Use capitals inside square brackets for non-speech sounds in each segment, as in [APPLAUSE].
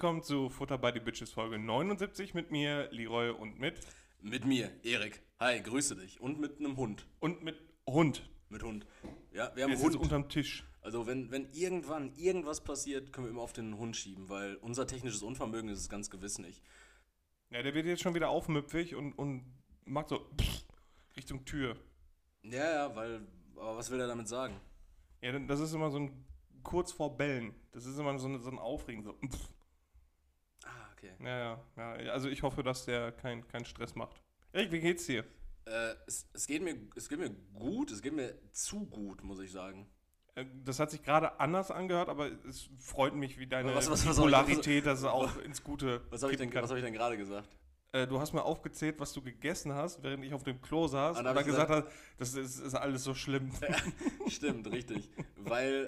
Willkommen zu Futter by the Bitches Folge 79 mit mir, Leroy und mit. Mit mir, Erik. Hi, grüße dich. Und mit einem Hund. Und mit Hund. Mit Hund. Ja, wir haben Der Hund. unterm Tisch. Also wenn, wenn irgendwann irgendwas passiert, können wir immer auf den Hund schieben, weil unser technisches Unvermögen ist es ganz gewiss nicht. Ja, der wird jetzt schon wieder aufmüpfig und, und macht so pff, [SNIFFS] Richtung Tür. Ja, ja, weil, aber was will er damit sagen? Ja, das ist immer so ein kurz vor Bellen. Das ist immer so, ein- so ein Aufregen. So. pff. [SNIFFS] Ah, okay. Ja, ja, ja. Also ich hoffe, dass der keinen keinen Stress macht. Erik, wie geht's dir? Äh, es, es, geht mir, es geht mir gut, es geht mir zu gut, muss ich sagen. Äh, Das hat sich gerade anders angehört, aber es freut mich, wie deine Was- was- was dass es auch ins Gute Was habe ich, denn- was hab ich denn gerade gesagt? Äh, du hast mir aufgezählt, was du gegessen hast, während ich auf dem Klo saß Und und dann ich gesagt hast, das ist, ist alles so schlimm. [LAUGHS] Stimmt, richtig. Weil,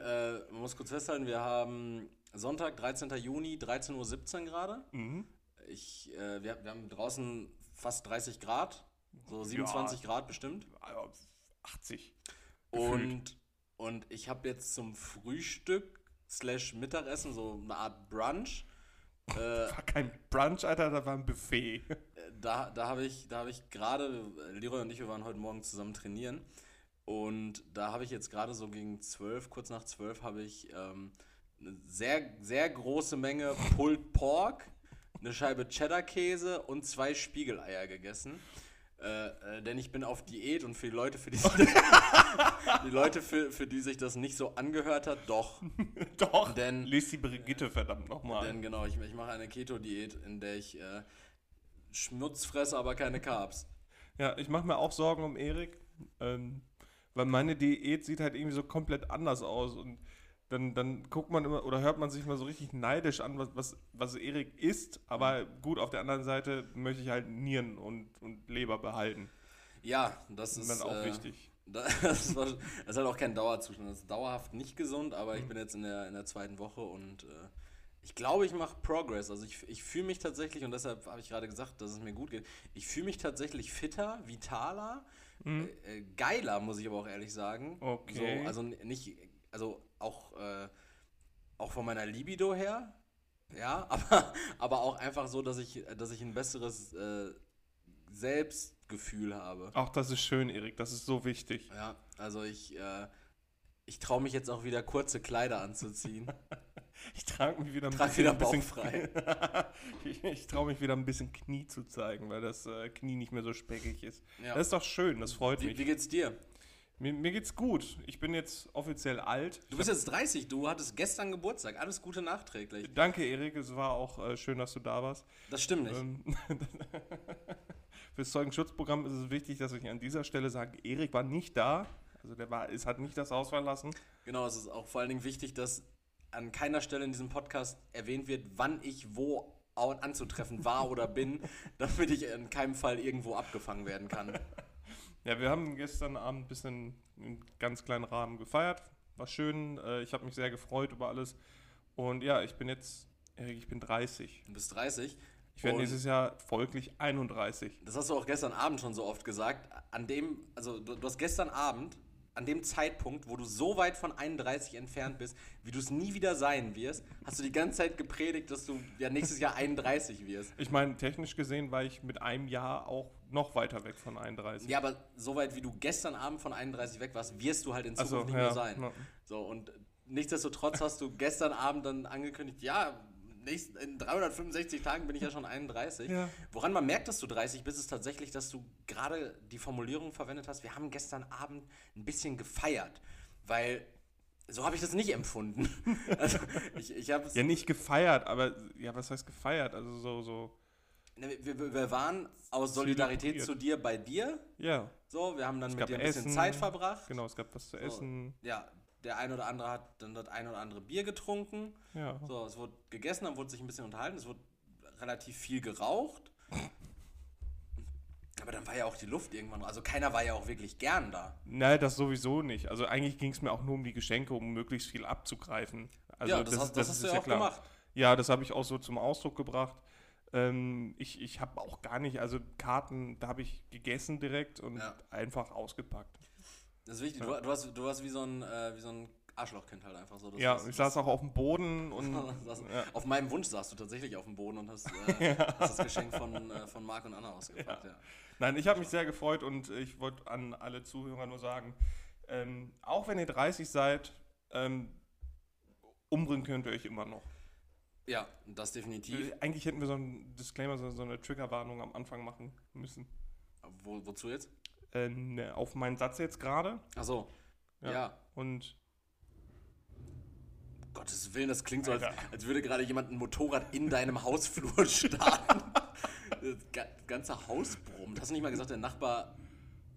äh, man muss kurz festhalten, wir haben Sonntag, 13. Juni, 13.17 Uhr gerade. Mhm. Ich, äh, wir, wir haben draußen fast 30 Grad, so 27 Grad bestimmt. Also 80. Gefühlt. Und, und ich habe jetzt zum Frühstück slash Mittagessen so eine Art Brunch. [LAUGHS] Äh, War kein Brunch, Alter, da war ein Buffet. da da habe ich, da hab ich gerade, äh, Leroy und ich, wir waren heute Morgen zusammen trainieren. Und da habe ich jetzt gerade so gegen 12, kurz nach 12, habe ich ähm, eine sehr, sehr große Menge Pulled Pork, eine Scheibe Cheddar-Käse und zwei Spiegeleier gegessen. Äh, äh, denn ich bin auf Diät und für die Leute, für die, [LAUGHS] die Leute, für, für die sich das nicht so angehört hat, doch. [LAUGHS] Doch, Denn- lies die Brigitte verdammt nochmal. Denn genau, ich, ich mache eine Keto-Diät, in der ich äh, Schmutz fresse, aber keine Carbs. Ja, ich mache mir auch Sorgen um Erik, ähm, weil meine Diät sieht halt irgendwie so komplett anders aus und dann, dann guckt man immer oder hört man sich mal so richtig neidisch an, was, was, was Erik isst, aber gut, auf der anderen Seite möchte ich halt Nieren und, und Leber behalten. Ja, das ist auch äh, wichtig. Das, [LAUGHS] war, das ist halt auch kein Dauerzustand. Das ist dauerhaft nicht gesund, aber Mhm. ich bin jetzt in der, in der zweiten Woche und äh, ich glaube, ich mache Progress. Also ich, ich fühle mich tatsächlich, und deshalb habe ich gerade gesagt, dass es mir gut geht, ich fühle mich tatsächlich fitter, vitaler, äh, äh, geiler, muss ich aber auch ehrlich sagen. Mhm. Okay. So, also nicht, also auch, äh, auch von meiner Libido her, ja, [LAUGHS] aber, aber auch einfach so, dass ich, dass ich ein besseres äh, Selbstgefühl habe. Auch das ist schön, Erik, das ist so wichtig. Ja, also ich, äh, ich traue mich jetzt auch wieder kurze Kleider anzuziehen. [LAUGHS] Ich trage mich wieder ein Trag bisschen, wieder bauchfrei. [LAUGHS] ich ich traue mich wieder ein bisschen Knie zu zeigen, weil das äh, Knie nicht mehr so speckig ist. Ja. Das ist doch schön, das freut Wie, mich. wie geht's dir? Mir, mir geht's gut. Ich bin jetzt offiziell alt. Du bist jetzt 30, du hattest gestern Geburtstag. Alles Gute nachträglich. Danke, Erik. Es war auch äh, schön, dass du da warst. Das stimmt nicht. Ähm, [LAUGHS] Fürs Zeugenschutzprogramm ist es wichtig, dass ich an dieser Stelle sage, Erik war nicht da. Also der war, es hat nicht das Haus verlassen. Genau, es ist auch vor allen Dingen wichtig, dass an keiner Stelle in diesem Podcast erwähnt wird, wann ich wo anzutreffen war oder bin, [LAUGHS] damit ich in keinem Fall irgendwo abgefangen werden kann. Ja, wir haben gestern Abend ein bisschen in ganz kleinen Rahmen gefeiert. War schön. Äh, ich habe mich sehr gefreut über alles. Und ja, ich bin jetzt, Erik, ich bin 30. Du bist 30. Ich werde nächstes Jahr folglich 31. Das hast du auch gestern Abend schon so oft gesagt. An dem, also du, du hast gestern Abend, an dem Zeitpunkt, wo du so weit von 31 entfernt bist, wie du es nie wieder sein wirst, hast du die ganze Zeit gepredigt, dass du ja nächstes Jahr 31 wirst. Ich meine, technisch gesehen war ich mit einem Jahr auch noch weiter weg von 31. Ja, aber so weit wie du gestern Abend von 31 weg warst, wirst du halt in Zukunft so, nicht ja, mehr sein. ja. So, und nichtsdestotrotz hast du gestern Abend dann angekündigt, ja, nächst, in 365 Tagen bin ich ja schon 31. Ja. Woran man merkt, dass du 30 bist, ist tatsächlich, dass du gerade die Formulierung verwendet hast, wir haben gestern Abend ein bisschen gefeiert, weil so habe ich das nicht empfunden. [LAUGHS] Also ich, ich Ja, nicht gefeiert, aber ja, was heißt gefeiert? Also so, so, wir, wir, wir waren aus Solidarität zu dir bei dir. ja, So, wir haben dann mit gab dir ein bisschen Essen. Zeit verbracht. genau, es gab was zu So, essen. Ja, der ein oder andere hat dann das ein oder andere Bier getrunken. Ja. So, es wurde gegessen, dann wurde sich ein bisschen unterhalten, es wurde relativ viel geraucht. Aber dann war ja auch die Luft irgendwann, also keiner war ja auch wirklich gern da. Nein, das sowieso nicht. Also eigentlich ging es mir auch nur um die Geschenke, um möglichst viel abzugreifen. Also ja, das, hast, das, hast du ja auch gemacht. Ja, das habe ich auch so zum Ausdruck gebracht. Ähm, ich ich habe auch gar nicht, also Karten, da habe ich gegessen direkt und Ja. einfach ausgepackt. Das ist wichtig. Du, du, hast, du hast wie so ein, äh, wie so ein Arschlochkind halt einfach so. Das Ja, was- ich saß auch auf dem Boden und. [LAUGHS] Saß- ja. Auf meinem Wunsch saßt du tatsächlich auf dem Boden und hast, äh, [LAUGHS] hast das Geschenk von, äh, von Marc und Anna ausgepackt. Ja. Nein, ich habe mich sehr gefreut und ich wollte an alle Zuhörer nur sagen, ähm, auch wenn ihr 30 seid, ähm, umbringen könnt ihr euch immer noch. Ja, das definitiv. Äh, Eigentlich hätten wir so einen Disclaimer, so, so eine Triggerwarnung am Anfang machen müssen. Wo, wozu jetzt? Äh, ne, auf meinen Satz jetzt gerade. Achso. Ja. Ja. Und Gottes Willen, das klingt so, als, als würde gerade jemand ein Motorrad in deinem Hausflur [LAUGHS] starten. das ga- ganze Haus brummt. Hast du nicht mal gesagt, der Nachbar.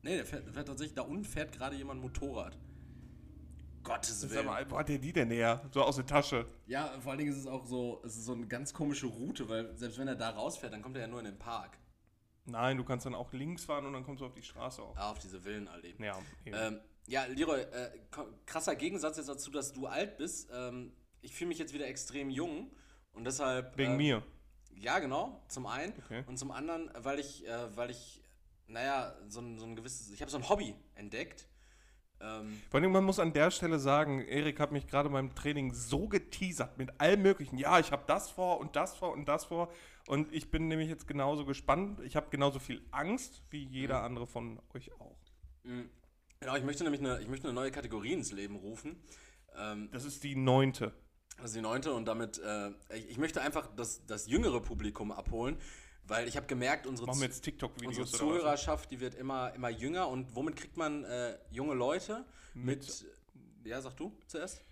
Nee, der fährt, der fährt tatsächlich, da unten fährt gerade jemand Motorrad. Gottes sag Willen. mal, wo hat der die denn her? So aus der Tasche. Ja, vor allen Dingen ist es auch so, es ist so eine ganz komische Route, weil selbst wenn er da rausfährt, dann kommt er ja nur in den Park. Nein, du kannst dann auch links fahren und dann kommst du auf die Straße auch. Ah, auf diese Villenallee. Ja, eben. Ähm, ja, Leroy, äh, krasser Gegensatz jetzt dazu, dass du alt bist. Ähm, ich fühle mich jetzt wieder extrem jung und deshalb. Wegen ähm, mir. Ja, genau, zum einen. Okay. Und zum anderen, weil ich, äh, weil ich, naja, so ein, so ein gewisses, ich habe so ein Hobby entdeckt. Ähm, Vor allem, man muss an der Stelle sagen, Erik hat mich gerade beim Training so geteasert mit allem möglichen. Ja, ich habe das vor und das vor und das vor. Und ich bin nämlich jetzt genauso gespannt. Ich habe genauso viel Angst wie jeder Mhm. andere von euch auch. mh, genau, ich möchte nämlich eine, ich möchte eine neue Kategorie ins Leben rufen. Ähm, Das ist die neunte. Das ist die neunte und damit, äh, ich, ich möchte einfach das, das jüngere Publikum abholen, weil ich habe gemerkt, unsere, unsere was? Zuhörerschaft, die wird immer, immer jünger und womit kriegt man äh, junge Leute? Mit, ja, sag du zuerst?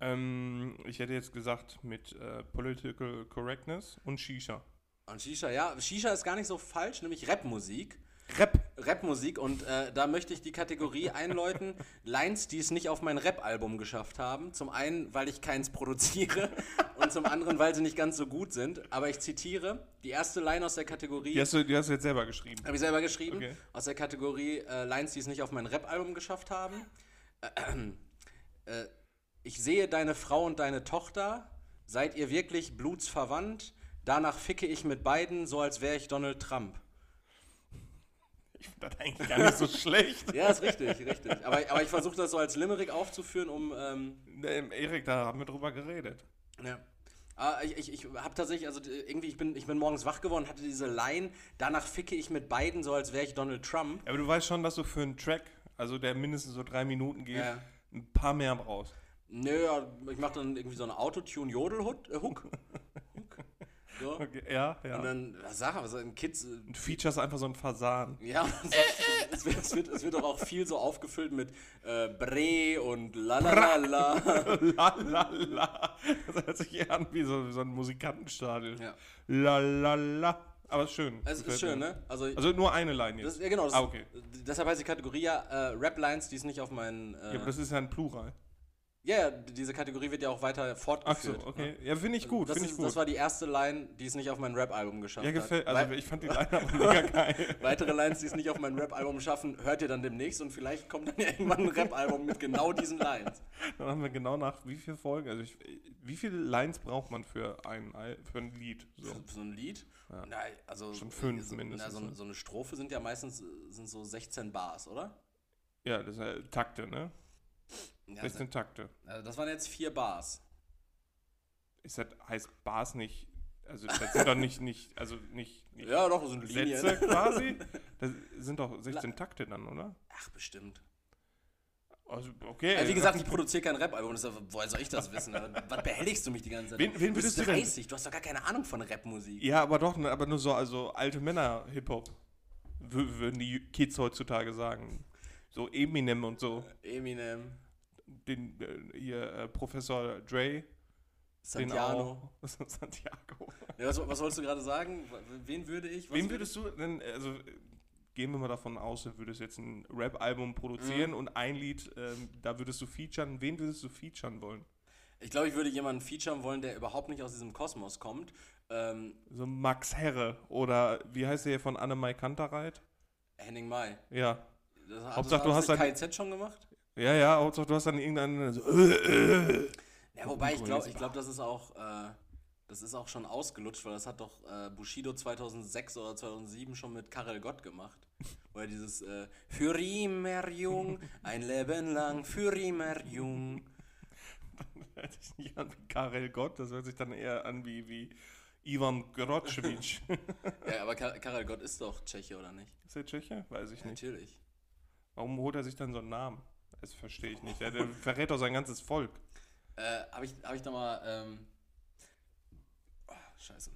Ähm, ich hätte jetzt gesagt mit äh, Political Correctness und Shisha. Und Shisha, ja, Shisha ist gar nicht so falsch, nämlich Rapmusik. Rap. Rapmusik und äh, da möchte ich die Kategorie [LAUGHS] einläuten, Lines, die es nicht auf mein Rap-Album geschafft haben. Zum einen, weil ich keins produziere [LAUGHS] und zum anderen, weil sie nicht ganz so gut sind. Aber ich zitiere die erste Line aus der Kategorie. Die hast, du, die hast du jetzt selber geschrieben. Habe ich selber geschrieben. Okay. Aus der Kategorie äh, Lines, die es nicht auf mein Rap-Album geschafft haben. Äh, ich sehe deine Frau und deine Tochter. Seid ihr wirklich blutsverwandt? Danach ficke ich mit beiden, so als wäre ich Donald Trump. Ich finde das eigentlich gar nicht so schlecht. [LAUGHS] Ja, ist richtig, richtig. Aber, aber ich versuche das so als Limerick aufzuführen, um. Ähm, Ähm, Erik, da haben wir drüber geredet. ja. Ah, ich ich, ich habe tatsächlich, also äh, irgendwie, ich bin, ich bin morgens wach geworden, hatte diese Line, danach ficke ich mit beiden, so als wäre ich Donald Trump. Aber du weißt schon, dass du für einen Track, also der mindestens so drei Minuten geht, Ja. ein paar mehr brauchst. Nö, ich mache dann irgendwie so eine Autotune-Jodel-Hook. [LAUGHS] So. Okay, ja, ja. Und dann, was sag was ein Kids. äh, Und Features einfach so ein Fasan. Ja, [LAUGHS] es, wird, es, wird, es wird doch auch viel so aufgefüllt mit äh, Bre und Lalalala. [LAUGHS] la la la. Das hört sich eher an wie so, wie so ein Musikantenstadel. Ja. La la la. Aber ist schön. Es ist schön, ne? Also, Also nur eine Line das, jetzt. ja, genau. Das, Ah, okay. Deshalb heißt die Kategorie ja äh, Rap-Lines, die es nicht auf meinen. Äh, Ja, aber das ist ja ein Plural. Ja, ja, diese Kategorie wird ja auch weiter Ach so, fortgeführt. okay. Ja, finde ich gut, Das, finde ich gut. das war die erste Line, die es nicht auf mein Rap-Album geschafft ja, hat. gefällt. Also ich fand die Line aber mega [LAUGHS] geil. Weitere Lines, die es nicht auf mein Rap-Album schaffen, hört ihr dann demnächst und vielleicht kommt dann ja irgendwann ein Rap-Album mit genau diesen Lines. Dann haben wir genau nach wie viel Folgen, also ich, wie viele Lines braucht man für ein, für ein Lied? So. Für so ein Lied? Ja. Na, also Schon fünf so, mindestens, Na, so, ne? so eine Strophe sind ja meistens äh, sind so 16 Bars, oder? Ja, das ist ja Takte, ne? Ja, 16 Takte. also das waren jetzt vier Bars. Ist das, heißt Bars nicht, also das sind doch nicht, nicht also nicht, nicht Ja, doch, das sind Linien. Sätze quasi? [LAUGHS] Das sind doch 16 Takte dann, oder? Ach, bestimmt. Also, okay. Ja, wie gesagt, ich produziere kein Rap-Album, woher soll ich das wissen? Was behelligst du mich die ganze Zeit? Wen- wen du bist würdest du denn- 30, du hast doch gar keine Ahnung von Rapmusik. Ja, aber doch, aber nur so, also alte Männer-Hip-Hop. wür- Würden die Kids heutzutage sagen. So Eminem und so. Eminem, Den, äh, hier, äh, Professor Dre. Auch. [LAUGHS] Santiago. Ja, was, was wolltest du gerade sagen? Wen würde ich? Wem würdest du denn, also gehen wir mal davon aus, du würdest jetzt ein Rap-Album produzieren Mhm. und ein Lied, ähm, da würdest du featuren. Wen würdest du featuren wollen? Ich glaube, ich würde jemanden featuren wollen, der überhaupt nicht aus diesem Kosmos kommt. Ähm, So Max Herre oder wie heißt der hier von Annemai Kantereit? Henning Mai. Ja. Das Hauptsache, du das hast nicht dann- KZ schon gemacht? Ja, ja, Hauptsache du hast dann irgendeinen so, äh, äh. Ja, wobei ich glaube, ich glaub, das ist auch, äh, das ist auch schon ausgelutscht, weil das hat doch äh, Bushido 2006 oder 2007 schon mit Karel Gott gemacht. Wo er dieses äh, Für immer jung, ein Leben lang für immer jung. hört sich nicht an wie Karel Gott, das hört sich dann eher an wie, wie Ivan Grotschewitsch. [LAUGHS] ja, aber Kar Karel Gott ist doch Tscheche, oder nicht? ist der Tscheche? Weiß ich Ja, nicht. natürlich. Warum holt er sich dann so einen Namen? Das verstehe ich nicht. Der, der verrät doch sein ganzes Volk. Äh, habe ich, hab ich da mal. Ähm, oh, scheiße.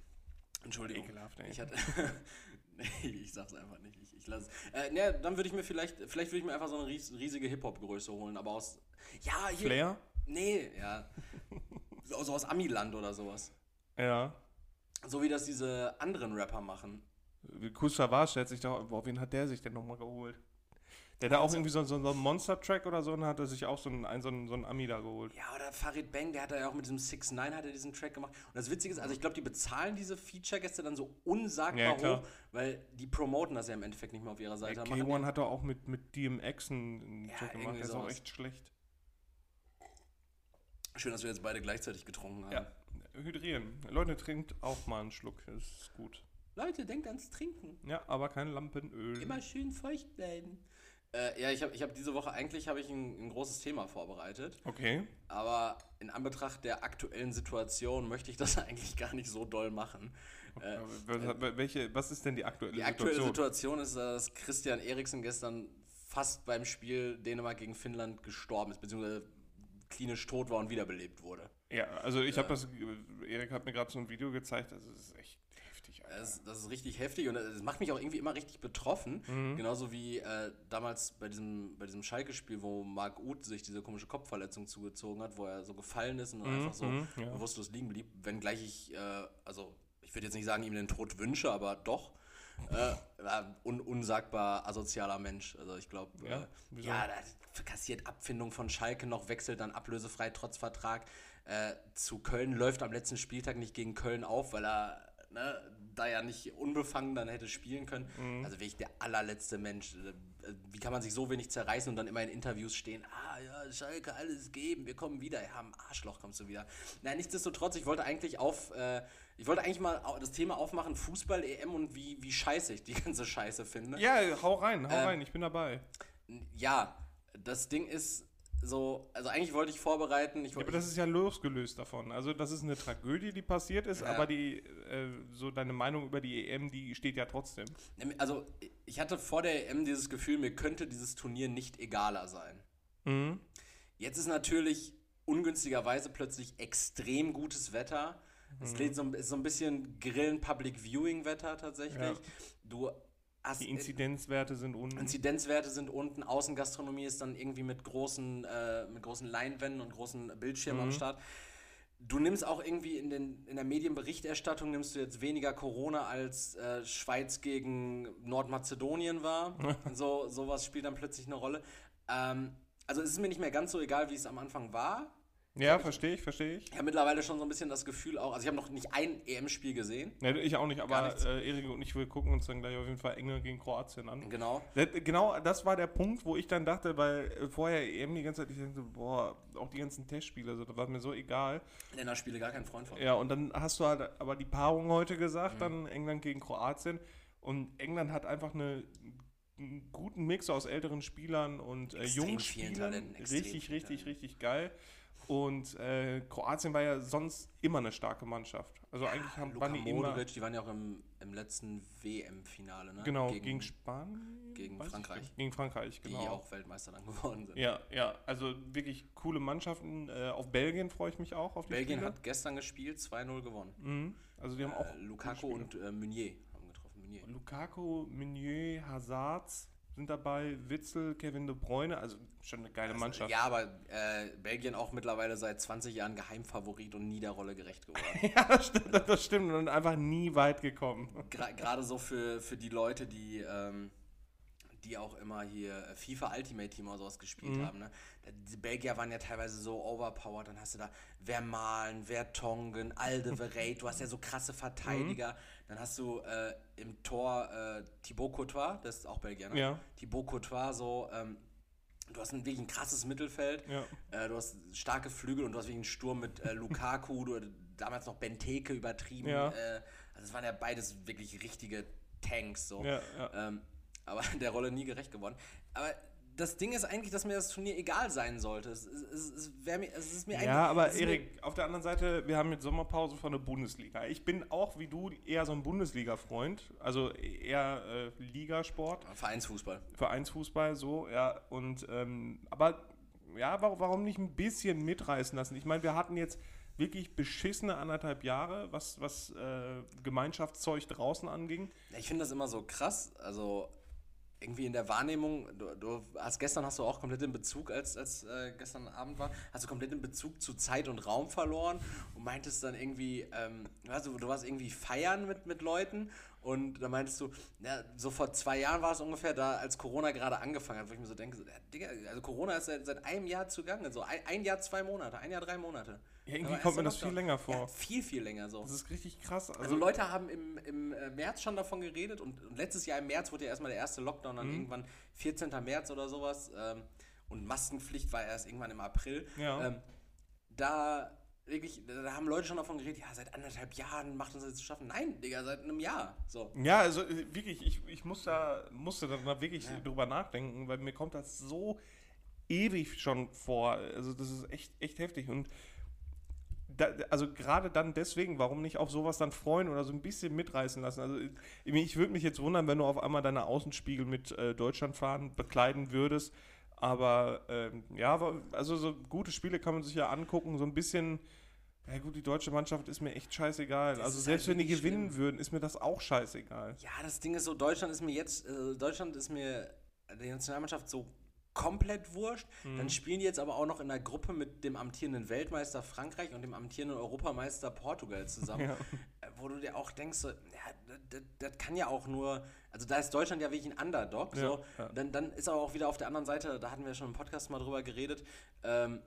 Entschuldigung. Ekelhaft, ey. Ich hatte. [LAUGHS] nee, ich sag's einfach nicht. Ich, ich lasse äh, ne, dann würde ich mir vielleicht. Vielleicht würde ich mir einfach so eine ries riesige Hip-Hop-Größe holen, aber aus. Ja, hier. Flair? Nee, ja. so, so aus Amiland oder sowas. Ja. So wie das diese anderen Rapper machen. Der hat sich da, boah, wen hat der sich denn nochmal geholt? Der da auch irgendwie so, so, so einen Monster-Track oder so und hat er sich auch so einen, so einen, so einen Ami da geholt. Ja, oder Farid Bang, der hat da ja auch mit diesem 6 9 hat er diesen Track gemacht. Und das Witzige ist, also ich glaube, die bezahlen diese Feature-Gäste dann so unsagbar Ja, hoch, weil die promoten das ja im Endeffekt nicht mehr auf ihrer Seite. Ja, Machen K1 hat doch auch mit, mit DMX einen, Ja, Track gemacht, der ist auch echt schlecht. Schön, dass wir jetzt beide gleichzeitig getrunken haben. Ja, hydrieren. Leute, trinkt auch mal einen Schluck, das ist gut. Leute, denkt ans Trinken. Ja, aber kein Lampenöl. Immer schön feucht bleiben. Äh, ja, ich habe ich hab diese Woche eigentlich habe ich ein, ein großes Thema vorbereitet, Okay. aber in Anbetracht der aktuellen Situation möchte ich das [LAUGHS] eigentlich gar nicht so doll machen. Äh, Aber was- welche, was ist denn die aktuelle Die aktuelle Situation? Situation ist, dass Christian Eriksen gestern fast beim Spiel Dänemark gegen Finnland gestorben ist, beziehungsweise klinisch tot war und wiederbelebt wurde. Ja, also ich habe das, Erik hat mir gerade so ein Video gezeigt, also es ist echt. Das, das ist richtig heftig und es macht mich auch irgendwie immer richtig betroffen. Mhm. Genauso wie äh, damals bei diesem, bei diesem Schalke-Spiel, wo Marc Uth sich diese komische Kopfverletzung zugezogen hat, wo er so gefallen ist und einfach so mhm, ja. bewusstlos liegen blieb. Wenngleich ich, äh, also ich würde jetzt nicht sagen, ihm den Tod wünsche, aber doch. Äh, un unsagbar asozialer Mensch. Also ich glaube, Ja, äh, ja, da kassiert Abfindung von Schalke noch, wechselt dann ablösefrei trotz Vertrag äh, zu Köln, läuft am letzten Spieltag nicht gegen Köln auf, weil er ne, da ja nicht unbefangen dann hätte spielen können. Mhm. Also wirklich der allerletzte Mensch. Äh, Wie kann man sich so wenig zerreißen und dann immer in Interviews stehen, ah ja, Schalke, alles geben, wir kommen wieder. Ja, am Arschloch kommst du wieder. Na, nichtsdestotrotz, ich wollte eigentlich auf, äh, ich wollte eigentlich mal das Thema aufmachen, Fußball, EM und wie, wie scheiße ich die [LAUGHS] ganze Scheiße finde. Ja, hau rein, hau Ähm, rein, ich bin dabei. Ja, das Ding ist so, also eigentlich wollte ich vorbereiten, ich Ja, wollte, aber das ist ja losgelöst davon. Also das ist eine Tragödie, die passiert ist, Ja. aber die, äh, so deine Meinung über die EM, die steht ja trotzdem. also ich hatte vor der EM dieses Gefühl, mir könnte dieses Turnier nicht egaler sein. Mhm. Jetzt ist natürlich ungünstigerweise plötzlich extrem gutes Wetter. Mhm. Es lädt so, ein- ist so ein bisschen Grillen-Public-Viewing-Wetter tatsächlich. Ja. Du hast Die Inzidenzwerte sind unten. Inzidenzwerte sind unten, Außengastronomie ist dann irgendwie mit großen, äh, mit großen Leinwänden und großen Bildschirmen Mhm. am Start. Du nimmst auch irgendwie in, den, in der Medienberichterstattung nimmst du jetzt weniger Corona als äh, Schweiz gegen Nordmazedonien war. [LAUGHS] so sowas spielt dann plötzlich eine Rolle. Ähm, also es ist mir nicht mehr ganz so egal, wie es am Anfang war. Ja, verstehe ich, verstehe ich. Ich habe mittlerweile schon so ein bisschen das Gefühl auch, also ich habe noch nicht ein EM-Spiel gesehen. Ja, ich auch nicht, aber äh, Erik und ich, wir gucken uns dann gleich auf jeden Fall England gegen Kroatien an. Genau. Das- Genau, das war der Punkt, wo ich dann dachte, weil äh, vorher EM die ganze Zeit, ich dachte, boah, auch die ganzen Testspiele, also, das war mir so egal. Länderspiele gar kein Freund von. Ja, und dann hast du halt aber die Paarung heute gesagt, Mhm. dann England gegen Kroatien. Und England hat einfach eine, einen guten Mix aus älteren Spielern und äh, jungen Spielern. Talenten, Richtig, richtig, richtig geil. Und äh, Kroatien war ja sonst immer eine starke Mannschaft. Also eigentlich haben, Luka waren die immer. Modric, die waren ja auch im, im letzten WM-Finale, ne? Genau, gegen, Spanien? gegen Weiß ich Frankreich. nicht. Gegen Frankreich, die genau. auch Weltmeister dann geworden sind. Ja, ja, also wirklich coole Mannschaften. Äh, auf Belgien freue ich mich auch auf die Belgien Spiele. hat gestern gespielt, 2-0 gewonnen. Mhm. Also die haben auch Äh, Lukaku gute und äh, Meunier haben getroffen. Meunier. Lukaku, Meunier, Hazard sind dabei, Witzel, Kevin De Bruyne, also schon eine geile Mannschaft. Ja, aber äh, Belgien auch mittlerweile seit 20 Jahren Geheimfavorit und nie der Rolle gerecht geworden. [LAUGHS] Ja, das stimmt, das stimmt und einfach nie weit gekommen. Gerade so für, für die Leute, die, ähm, die auch immer hier äh, FIFA Ultimate Team oder sowas gespielt Mhm. haben. Ne? Die Belgier waren ja teilweise so overpowered. Dann hast du da Vermalen, Vertongen, Aldeverey. du hast ja so krasse Verteidiger. Mhm. Dann hast du äh, im Tor äh, Thibaut Courtois, das ist auch Belgier, ne? Ja. Thibaut Courtois so... Ähm, Du hast ein wirklich ein krasses Mittelfeld, Ja. äh, du hast starke Flügel und du hast wirklich einen Sturm mit äh, Lukaku, du damals noch Benteke übertrieben. Ja. Äh, also es waren ja beides wirklich richtige Tanks. So. Ja, ja. Ähm, aber [LAUGHS] der Rolle nie gerecht geworden. Aber das Ding ist eigentlich, dass mir das Turnier egal sein sollte. Es, es, es, mir, es ist mir eigentlich. Ja, aber Erik, auf der anderen Seite, wir haben jetzt Sommerpause von der Bundesliga. Ich bin auch wie du eher so ein Bundesliga-Freund, also eher äh, Ligasport, Vereinsfußball. Vereinsfußball, so, ja. Und ähm, aber ja, warum, nicht ein bisschen mitreißen lassen? Ich meine, wir hatten jetzt wirklich beschissene anderthalb Jahre, was, was äh, Gemeinschaftszeug draußen anging. Ich finde das immer so krass. Also irgendwie in der Wahrnehmung, du, du hast gestern hast du auch komplett den Bezug, als, als äh, gestern Abend war, hast du komplett den Bezug zu Zeit und Raum verloren und meintest dann irgendwie, ähm, also du warst irgendwie feiern mit, mit Leuten und da meintest du, ja, so vor zwei Jahren war es ungefähr, da als Corona gerade angefangen hat, wo ich mir so denke, so, ja, Digga, also Corona ist seit, seit einem Jahr zugange, so ein, ein Jahr, zwei Monate, ein Jahr, drei Monate. Ja, irgendwie kommt mir das viel länger vor. Ja, viel, viel länger so. Das ist richtig krass. Also, Also Leute haben im, im äh, März schon davon geredet und, und letztes Jahr im März wurde ja erstmal der erste Lockdown, Mhm. dann irgendwann 14. März oder sowas ähm, und Maskenpflicht war erst irgendwann im April. Ja. Ähm, da wirklich, da haben Leute schon davon geredet, ja, seit anderthalb Jahren macht uns das zu schaffen. Nein, Digga, seit einem Jahr. So. Ja, also äh, wirklich, ich, ich muss da, musste da mal wirklich drüber nachdenken, weil mir kommt das so ewig schon vor. Also das ist echt, echt heftig. Und da, also gerade dann deswegen, warum nicht auf sowas dann freuen oder so ein bisschen mitreißen lassen? Also ich, würde mich jetzt wundern, wenn du auf einmal deine Außenspiegel mit äh, Deutschlandfahren bekleiden würdest. Aber ähm, ja, also so gute Spiele kann man sich ja angucken, so ein bisschen. Ja gut, die deutsche Mannschaft ist mir echt scheißegal. Das also selbst halt wenn die gewinnen schlimm. würden, ist mir das auch scheißegal. Ja, das Ding ist so, Deutschland ist mir jetzt, äh, Deutschland ist mir, die Nationalmannschaft so komplett wurscht. Mhm. Dann spielen die jetzt aber auch noch in der Gruppe mit dem amtierenden Weltmeister Frankreich und dem amtierenden Europameister Portugal zusammen. [LAUGHS] Ja. Äh, Wo du dir auch denkst, so, ja, das, das kann ja auch nur, also da ist Deutschland ja wirklich ein Underdog. Ja, so. Dann, dann ist aber auch wieder auf der anderen Seite, da hatten wir schon im Podcast mal drüber geredet, ähm,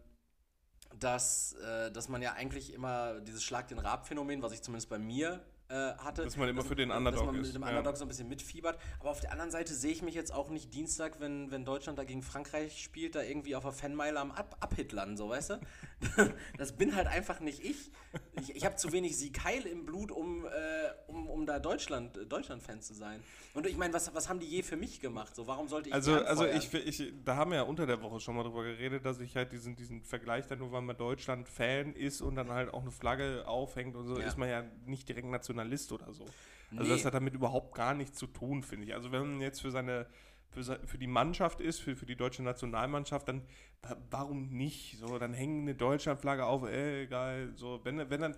dass, äh, dass man ja eigentlich immer dieses Schlag den Rab-Phänomen, was ich zumindest bei mir äh, hatte. Dass man immer für den Dass Underdog man mit ist, dem ja. Underdog so ein bisschen mitfiebert. Aber auf der anderen Seite sehe ich mich jetzt auch nicht Dienstag, wenn, wenn Deutschland da gegen Frankreich spielt, da irgendwie auf der Fanmeile am Ab Abhitlern, so weißt du? [LAUGHS] das bin halt einfach nicht ich. Ich, ich habe zu wenig Sieg Heil im Blut, um, äh, um, um da Deutschland, äh, Deutschland-Fan zu sein. Und ich meine, was, was haben die je für mich gemacht? So, warum sollte ich Also, also ich, ich, da haben wir ja unter der Woche schon mal drüber geredet, dass ich halt diesen, diesen Vergleich dann nur, weil man Deutschland Fan ist und dann halt auch eine Flagge aufhängt und so, Ja. ist man ja nicht direkt Nationalist oder so. Also Nee. das hat damit überhaupt gar nichts zu tun, finde ich. Also wenn man jetzt für seine für, die Mannschaft ist, für, für die deutsche Nationalmannschaft, dann wa- warum nicht? So, dann hängen eine Deutschlandflagge auf, ey, geil. So, wenn, wenn dann,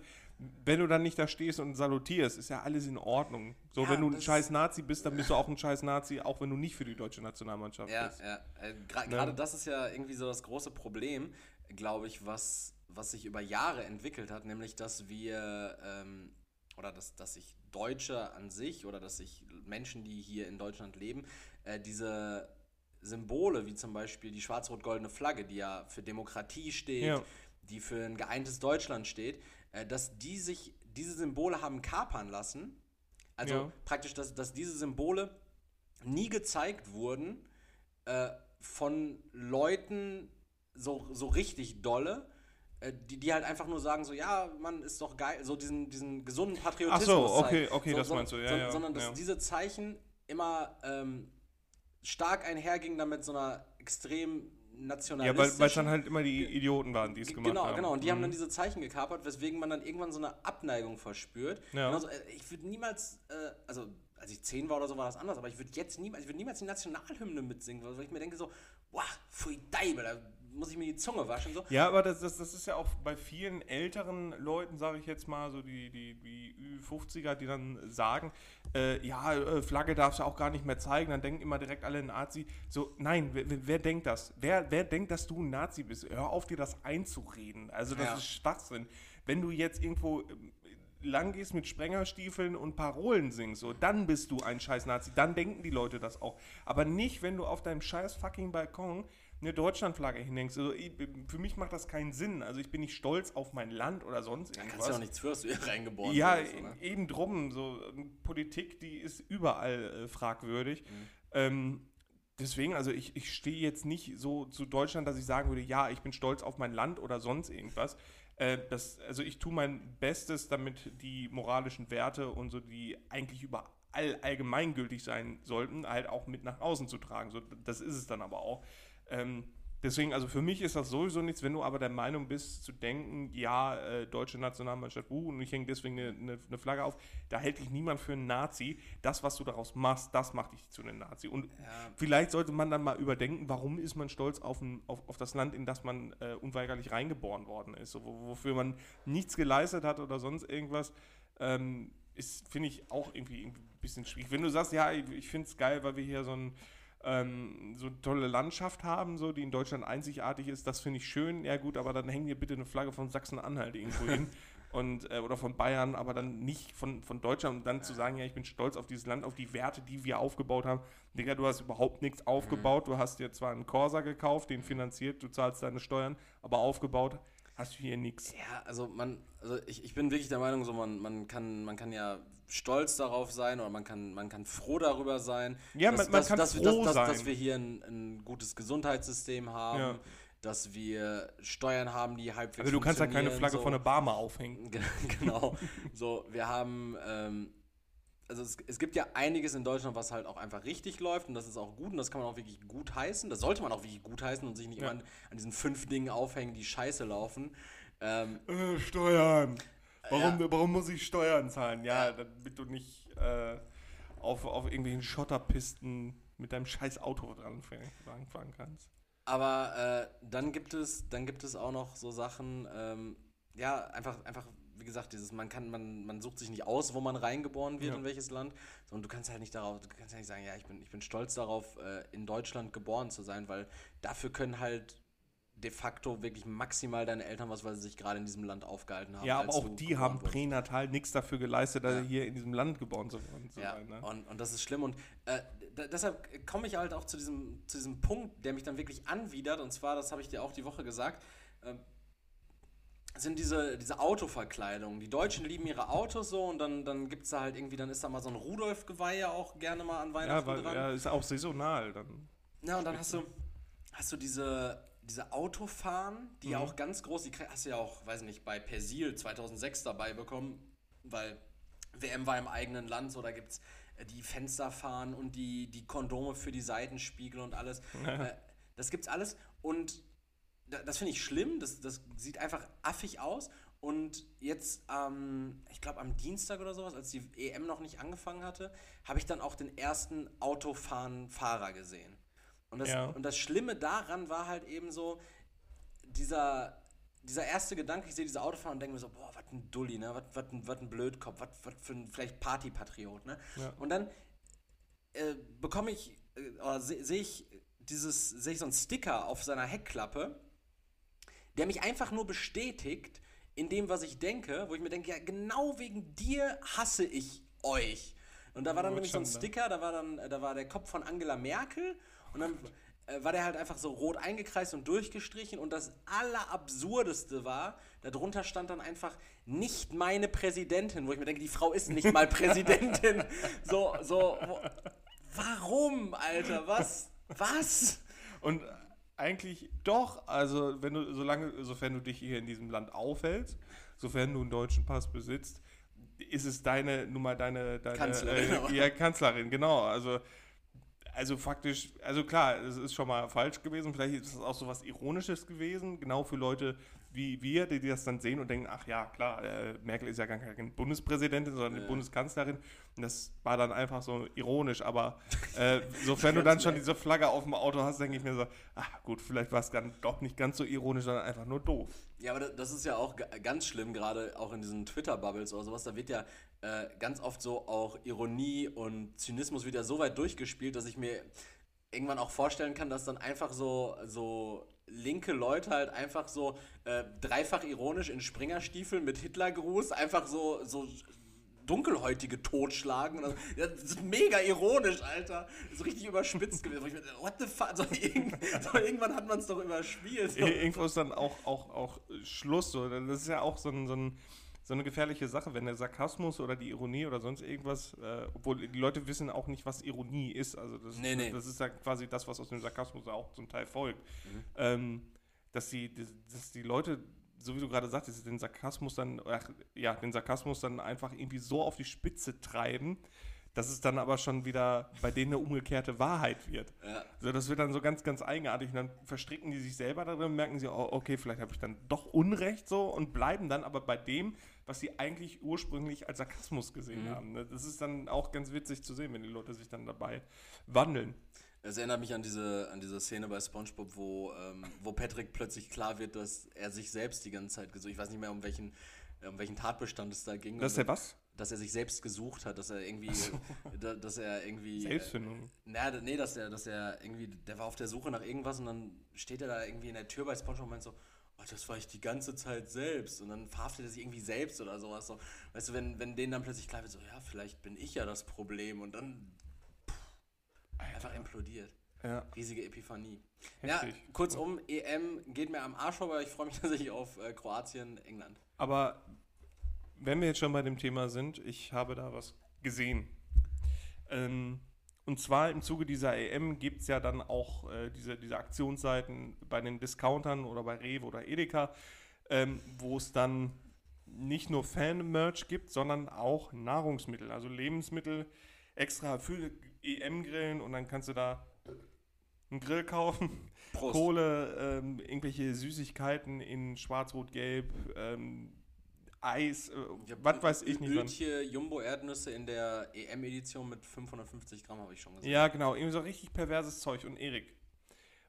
wenn du dann nicht da stehst und salutierst, ist ja alles in Ordnung. So, Ja, wenn du ein scheiß Nazi bist, dann bist du auch ein scheiß Nazi, auch wenn du nicht für die deutsche Nationalmannschaft Ja, bist. ja. Äh, gra- Ne? Gerade das ist ja irgendwie so das große Problem, glaube ich, was, was sich über Jahre entwickelt hat, nämlich dass wir ähm, oder dass, dass sich Deutsche an sich oder dass sich Menschen, die hier in Deutschland leben, äh, diese Symbole, wie zum Beispiel die schwarz-rot-goldene Flagge, die ja für Demokratie steht, Ja. die für ein geeintes Deutschland steht, äh, dass die sich diese Symbole haben kapern lassen. Also Ja. praktisch, dass, dass diese Symbole nie gezeigt wurden äh, von Leuten so, so richtig dolle, die, die halt einfach nur sagen, so, ja, man ist doch geil, so diesen, diesen gesunden Patriotismus. Ach so, okay, zeigen. okay, das meinst du, ja, so, ja, Sondern dass ja. diese Zeichen immer ähm, stark einhergingen damit so einer extrem Ja, nationalistischen... weil weil es dann halt immer die Idioten waren, die es gemacht Genau, haben. genau. Und die haben Mhm. dann diese Zeichen gekapert, weswegen man dann irgendwann so eine Abneigung verspürt. Ja. Genauso, äh, ich würde niemals, äh, also als ich zehn war oder so, war das anders, aber ich würde jetzt niemals, ich würde niemals die Nationalhymne mitsingen, weil ich mir denke so, wow, pfui Deibel, da muss ich mir die Zunge waschen. So. Ja, aber das, das, das ist ja auch bei vielen älteren Leuten, sage ich jetzt mal, so die, die, die Ü50er, die dann sagen, äh, ja, äh, Flagge darfst du auch gar nicht mehr zeigen, dann denken immer direkt alle Nazi. So, nein, wer, wer- wer denkt das? Wer, wer denkt, dass du ein Nazi bist? Hör auf, dir das einzureden. Also das Ja. ist Schwachsinn. Wenn du jetzt irgendwo ähm, lang gehst mit Sprengerstiefeln und Parolen singst, so, dann bist du ein scheiß Nazi. Dann denken die Leute das auch. Aber nicht, wenn du auf deinem scheiß fucking Balkon eine Deutschlandflagge hinhängst. Also, ich, für mich macht das keinen Sinn. Also ich bin nicht stolz auf mein Land oder sonst Da irgendwas. kannst du ja auch nichts für, dass du hier reingeboren Ja, wurdest, oder? eben drum. So ähm, Politik, die ist überall äh, fragwürdig. Mhm. Ähm, deswegen, also ich, ich stehe jetzt nicht so zu Deutschland, dass ich sagen würde, ja, ich bin stolz auf mein Land oder sonst irgendwas. Äh, das, also ich tue mein Bestes, damit die moralischen Werte und so, die eigentlich über all, allgemeingültig sein sollten, halt auch mit nach außen zu tragen. So, das ist es dann aber auch. Ähm, deswegen, also für mich ist das sowieso nichts, wenn du aber der Meinung bist, zu denken, ja, äh, deutsche Nationalmannschaft, uh, und ich hänge deswegen eine, eine, eine, Flagge auf, da hält dich niemand für einen Nazi. Das, was du daraus machst, das macht dich zu einem Nazi. Und ja. vielleicht sollte man dann mal überdenken, warum ist man stolz auf, ein, auf, auf das Land, in das man äh, unweigerlich reingeboren worden ist, so, wofür man nichts geleistet hat oder sonst irgendwas. Ähm, ist, finde ich, auch irgendwie, irgendwie ein bisschen schwierig. Wenn du sagst, ja, ich, ich finde es geil, weil wir hier so ein ähm, so eine tolle Landschaft haben, so, die in Deutschland einzigartig ist, das finde ich schön. Ja gut, aber dann hängen hier bitte eine Flagge von Sachsen-Anhalt irgendwo hin. [LAUGHS] Und, äh, oder von Bayern, aber dann nicht von, von Deutschland und dann zu sagen, ja, ich bin stolz auf dieses Land, auf die Werte, die wir aufgebaut haben. Digga, du hast überhaupt nichts aufgebaut. Mhm. Du hast dir zwar einen Corsa gekauft, den finanziert, du zahlst deine Steuern, aber aufgebaut hast du hier nichts. Ja, also man, also ich, ich bin wirklich der Meinung, so man, man kann, man kann ja stolz darauf sein oder man kann, man kann froh darüber sein, ja, dass, man, man dass, kann dass, froh dass, sein. dass wir hier ein, ein gutes Gesundheitssystem haben. Ja. Dass wir Steuern haben, die halbwegs. Also, du kannst ja keine Flagge so. von der Barmer aufhängen. [LAUGHS] genau. so, wir haben ähm, also es, es, gibt ja einiges in Deutschland, was halt auch einfach richtig läuft und das ist auch gut und das kann man auch wirklich gut heißen. Das sollte man auch wirklich gut heißen und sich nicht ja. immer an, an, diesen fünf Dingen aufhängen, die scheiße laufen. Ähm, äh, Steuern. Warum, ja. warum muss ich Steuern zahlen? Ja, damit du nicht äh, auf, auf irgendwelchen Schotterpisten mit deinem scheiß Auto dran fahren kannst. Aber äh, dann gibt es, dann gibt es auch noch so Sachen, ähm, ja, einfach, einfach wie gesagt, dieses, man kann, man, man sucht sich nicht aus, wo man reingeboren wird, ja. in welches Land, sondern du kannst halt nicht darauf, du kannst halt nicht sagen, ja, ich bin, ich bin stolz darauf, äh, in Deutschland geboren zu sein, weil dafür können halt de facto wirklich maximal deine Eltern was, weil sie sich gerade in diesem Land aufgehalten haben. Ja, aber auch die haben wurdest. pränatal nichts dafür geleistet, ja. hier in diesem Land geboren zu, zu ja. sein. Ne? Und, und das ist schlimm. Und äh, deshalb komme ich halt auch zu diesem, zu diesem Punkt, der mich dann wirklich anwidert. Und zwar, das habe ich dir auch die Woche gesagt, äh, sind diese, diese Autoverkleidungen. Die Deutschen lieben ihre Autos so und dann, dann gibt es da halt irgendwie, dann ist da mal so ein Rudolf-Geweih ja auch gerne mal an Weihnachten ja, weil, dran. Ja, ist auch saisonal dann. Ja, und dann hast du, hast du diese, diese Autofahren, die mhm. ja auch ganz groß, die hast du ja auch, weiß nicht, bei Persil 2006 dabei bekommen, weil WM war im eigenen Land, so da gibt es äh, die Fensterfahren und die, die Kondome für die Seitenspiegel und alles. Ja. [LAUGHS] Äh, das gibt's alles und das finde ich schlimm, das, das sieht einfach affig aus. Und jetzt, ähm, ich glaube am Dienstag oder sowas, als die EM noch nicht angefangen hatte, habe ich dann auch den ersten Autofahren-Fahrer gesehen. Und das, ja. und das Schlimme daran war halt eben so, dieser, dieser erste Gedanke, ich sehe diese Autofahrer und denke mir so, boah, was ein Dulli, ne? was ein, ein Blödkopf, was für ein vielleicht Partypatriot. Ne? Ja. Und dann äh, bekomme ich, äh, sehe seh ich dieses, sehe ich so einen Sticker auf seiner Heckklappe der mich einfach nur bestätigt in dem, was ich denke, wo ich mir denke, ja, genau wegen dir hasse ich euch. Und da war dann oh, nämlich so ein Sticker, da war dann, da war der Kopf von Angela Merkel und dann äh, war der halt einfach so rot eingekreist und durchgestrichen und das Allerabsurdeste war, darunter stand dann einfach nicht meine Präsidentin, wo ich mir denke, die Frau ist nicht mal [LAUGHS] Präsidentin. so, so, wo, warum, Alter, was, was? Und eigentlich doch, also wenn du, solange, sofern du dich hier in diesem Land aufhältst, sofern du einen deutschen Pass besitzt, ist es deine, nun mal deine, deine Kanzlerin. Äh, ja, Kanzlerin, genau. Also, also faktisch, also klar, es ist schon mal falsch gewesen, vielleicht ist es auch so was Ironisches gewesen, genau für Leute, wie wir, die, das dann sehen und denken, ach ja, klar, äh, Merkel ist ja gar keine Bundespräsidentin, sondern ja. eine Bundeskanzlerin. Und das war dann einfach so ironisch. Aber äh, [LAUGHS] sofern du dann schon diese Flagge auf dem Auto hast, denke ich mir so, ach gut, vielleicht war es dann doch nicht ganz so ironisch, sondern einfach nur doof. Ja, aber das ist ja auch ganz schlimm, gerade auch in diesen Twitter-Bubbles oder sowas. Da wird ja äh, ganz oft so auch Ironie und Zynismus wieder so weit durchgespielt, dass ich mir irgendwann auch vorstellen kann, dass dann einfach so, so linke Leute halt einfach so äh, dreifach ironisch in Springerstiefeln mit Hitlergruß einfach so, so Dunkelhäutige totschlagen. Das, das ist mega ironisch, Alter. So richtig überspitzt gewesen. Ich mir, what the fuck? So, irgend, so, irgendwann hat man es doch überspielt. Irgendwo ist dann auch, auch, auch Schluss. So. Das ist ja auch so ein, so ein so eine gefährliche Sache, wenn der Sarkasmus oder die Ironie oder sonst irgendwas, äh, obwohl die Leute wissen auch nicht, was Ironie ist. Also das, nee, nee. das ist ja quasi das, was aus dem Sarkasmus auch zum Teil folgt. Mhm. Ähm, dass, die, dass die Leute, so wie du gerade sagtest, den Sarkasmus dann, ach, ja, den Sarkasmus dann einfach irgendwie so auf die Spitze treiben, dass es dann aber schon wieder bei denen eine umgekehrte Wahrheit wird. Ja. So, das wird dann so ganz, ganz eigenartig. Und dann verstricken die sich selber darin, merken sie, oh, okay, vielleicht habe ich dann doch Unrecht so und bleiben dann aber bei dem, was sie eigentlich ursprünglich als Sarkasmus gesehen Mhm. haben. ne? Das ist dann auch ganz witzig zu sehen, wenn die Leute sich dann dabei wandeln. Es erinnert mich an diese, an diese Szene bei SpongeBob, wo, ähm, wo Patrick plötzlich klar wird, dass er sich selbst die ganze Zeit gesucht Ich weiß nicht mehr, um welchen, um welchen Tatbestand es da ging. Das ist Und ja was? dass er sich selbst gesucht hat, dass er irgendwie, [LAUGHS] da, dass er irgendwie, Selbstfindung. Äh, na, nee, dass er, dass er irgendwie, der war auf der Suche nach irgendwas und dann steht er da irgendwie in der Tür bei SpongeBob und meint so, das war ich die ganze Zeit selbst und dann verhaftet er sich irgendwie selbst oder sowas. So. Weißt du, wenn, wenn denen dann plötzlich klar wird, so, ja, vielleicht bin ich ja das Problem und dann pff, einfach implodiert. Ja, Riesige Epiphanie. Heftig. Ja, kurzum, EM geht mir am Arsch vorbei. Ich freue mich [LAUGHS] tatsächlich auf äh, Kroatien, England. aber wenn wir jetzt schon bei dem Thema sind, ich habe da was gesehen. Ähm, und zwar im Zuge dieser EM gibt es ja dann auch äh, diese, diese Aktionsseiten bei den Discountern oder bei Rewe oder Edeka, ähm, wo es dann nicht nur Fan-Merch gibt, sondern auch Nahrungsmittel, also Lebensmittel extra für EM-Grillen und dann kannst du da einen Grill kaufen, Prost. Kohle, ähm, irgendwelche Süßigkeiten in Schwarz-Rot-Gelb, ähm, Eis, äh, hab was weiß ich nicht. Öltje Jumbo-Erdnüsse in der EM-Edition mit 550 Gramm habe ich schon gesehen. Ja, genau, irgendwie so richtig perverses Zeug. Und Erik,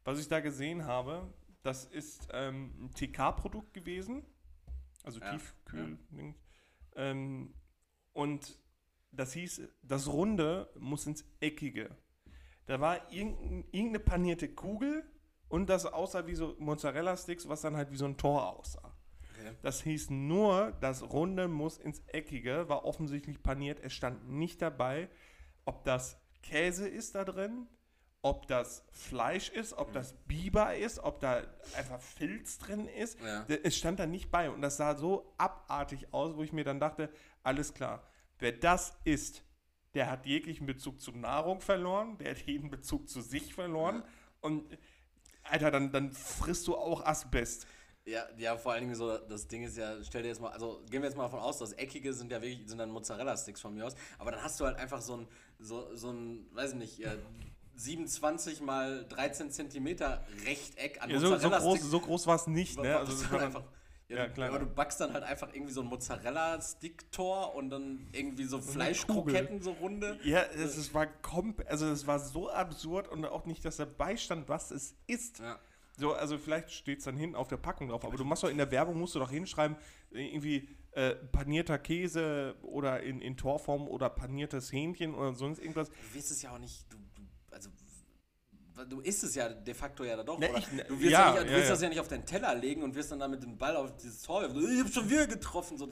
was ich da gesehen habe, das ist ähm, ein TK-Produkt gewesen, also Ja, Tiefkühl. Ähm, und das hieß, das Runde muss ins Eckige. Da war irgendein, irgendeine panierte Kugel und das aussah wie so Mozzarella-Sticks, was dann halt wie so ein Tor aussah. Okay. Das hieß nur, das Runde muss ins Eckige, war offensichtlich paniert. Es stand nicht dabei, ob das Käse ist da drin, ob das Fleisch ist, ob das Biber ist, ob da einfach Filz drin ist. Ja. Es stand da nicht bei und das sah so abartig aus, wo ich mir dann dachte, alles klar, wer das isst, der hat jeglichen Bezug zu Nahrung verloren, der hat jeden Bezug zu sich verloren und Alter, dann, dann frisst du auch Asbest. Ja, ja, vor allen Dingen so, das Ding ist ja, stell dir jetzt mal, also gehen wir jetzt mal davon aus, das Eckige sind ja wirklich, sind dann Mozzarella-Sticks von mir aus, aber dann hast du halt einfach so ein, so, so ein, weiß ich nicht, ja, 27 mal 13 Zentimeter Rechteck an Ja, so, so groß, Mozzarella-Sticks. so groß war es nicht, ne? Also das war einfach, ja, ja, klar. aber du backst dann halt einfach irgendwie so ein Mozzarella-Stick-Tor und dann irgendwie so. Fleischkroketten so runde. ja, es, es war komp also es war so absurd und auch nicht, dass dabei stand, was es ist. Ja. So, also vielleicht steht es dann hinten auf der Packung drauf, aber du machst doch in der Werbung, musst du doch hinschreiben, irgendwie äh, panierter Käse oder in, in Torform oder paniertes Hähnchen oder sonst irgendwas. Du wirst es ja auch nicht, du, du also du isst es ja de facto ja da doch. Oder? ich- du wirst, ja, ja, nicht, du wirst ja. das ja nicht auf deinen Teller legen und wirst dann damit den Ball auf dieses Tor. werfen. Ich hab schon wieder getroffen. So,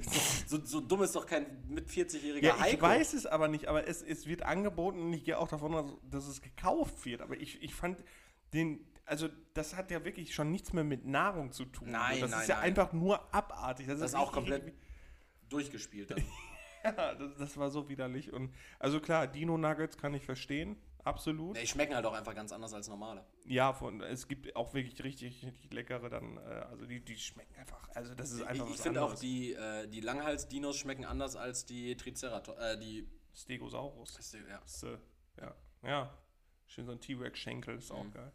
so, so dumm ist doch kein mit 40-jähriger Ja, ich weiß es aber nicht, aber es, es wird angeboten und ich gehe auch davon aus, dass es gekauft wird. Aber ich, ich fand den, also das hat ja wirklich schon nichts mehr mit Nahrung zu tun. Nein, das nein, ist ja nein. einfach nur abartig. Das ist auch komplett durchgespielt. Dann. [LAUGHS] Ja, das, das war so widerlich. Und also klar, Dino Nuggets kann ich verstehen, absolut. Die schmecken halt auch einfach ganz anders als normale. Ja, von, es gibt auch wirklich richtig, richtig leckere dann, äh, also die, die schmecken einfach, also das ist einfach Ich, ich finde auch, die, äh, die Langhals-Dinos schmecken anders als die Triceratops. Äh, die. Stegosaurus. Ja. Das, äh, ja, ja, schön so ein T-Rex-Schenkel, ist auch Mhm. geil.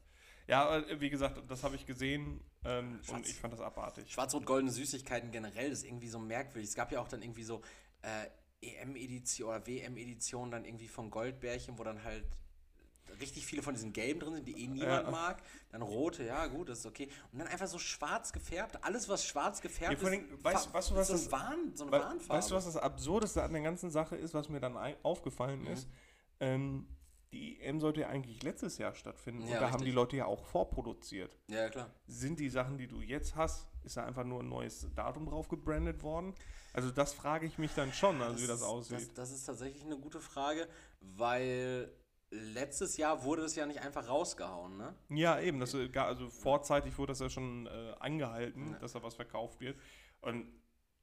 Ja, äh, wie gesagt, das habe ich gesehen ähm, und ich fand das abartig. Schwarz-Rot-Goldene Süßigkeiten generell ist irgendwie so merkwürdig. Es gab ja auch dann irgendwie so äh, EM-Edition oder WM-Edition dann irgendwie von Goldbärchen, wo dann halt richtig viele von diesen gelben drin sind, die eh niemand Ja. mag. Dann rote, ja gut, das ist okay. Und dann einfach so schwarz gefärbt. Alles, was schwarz gefärbt Ja, allem, weißt- weißt du, was so, ein das- Wahn, so eine We Warnfarbe. weißt du, was das Absurdeste an der ganzen Sache ist, was mir dann aufgefallen Mhm. ist? Ähm, die EM sollte ja eigentlich letztes Jahr stattfinden Ja, und da haben richtig. die Leute ja auch vorproduziert. Ja, klar. Sind die Sachen, die du jetzt hast, ist da einfach nur ein neues Datum drauf gebrandet worden? Also das frage ich mich dann schon, also wie das ist- aussieht. Das, das ist tatsächlich eine gute Frage, weil letztes Jahr wurde es ja nicht einfach rausgehauen, ne? Ja, eben. Das, äh, also vorzeitig wurde das ja schon äh, angehalten, Ja. dass da was verkauft wird. Und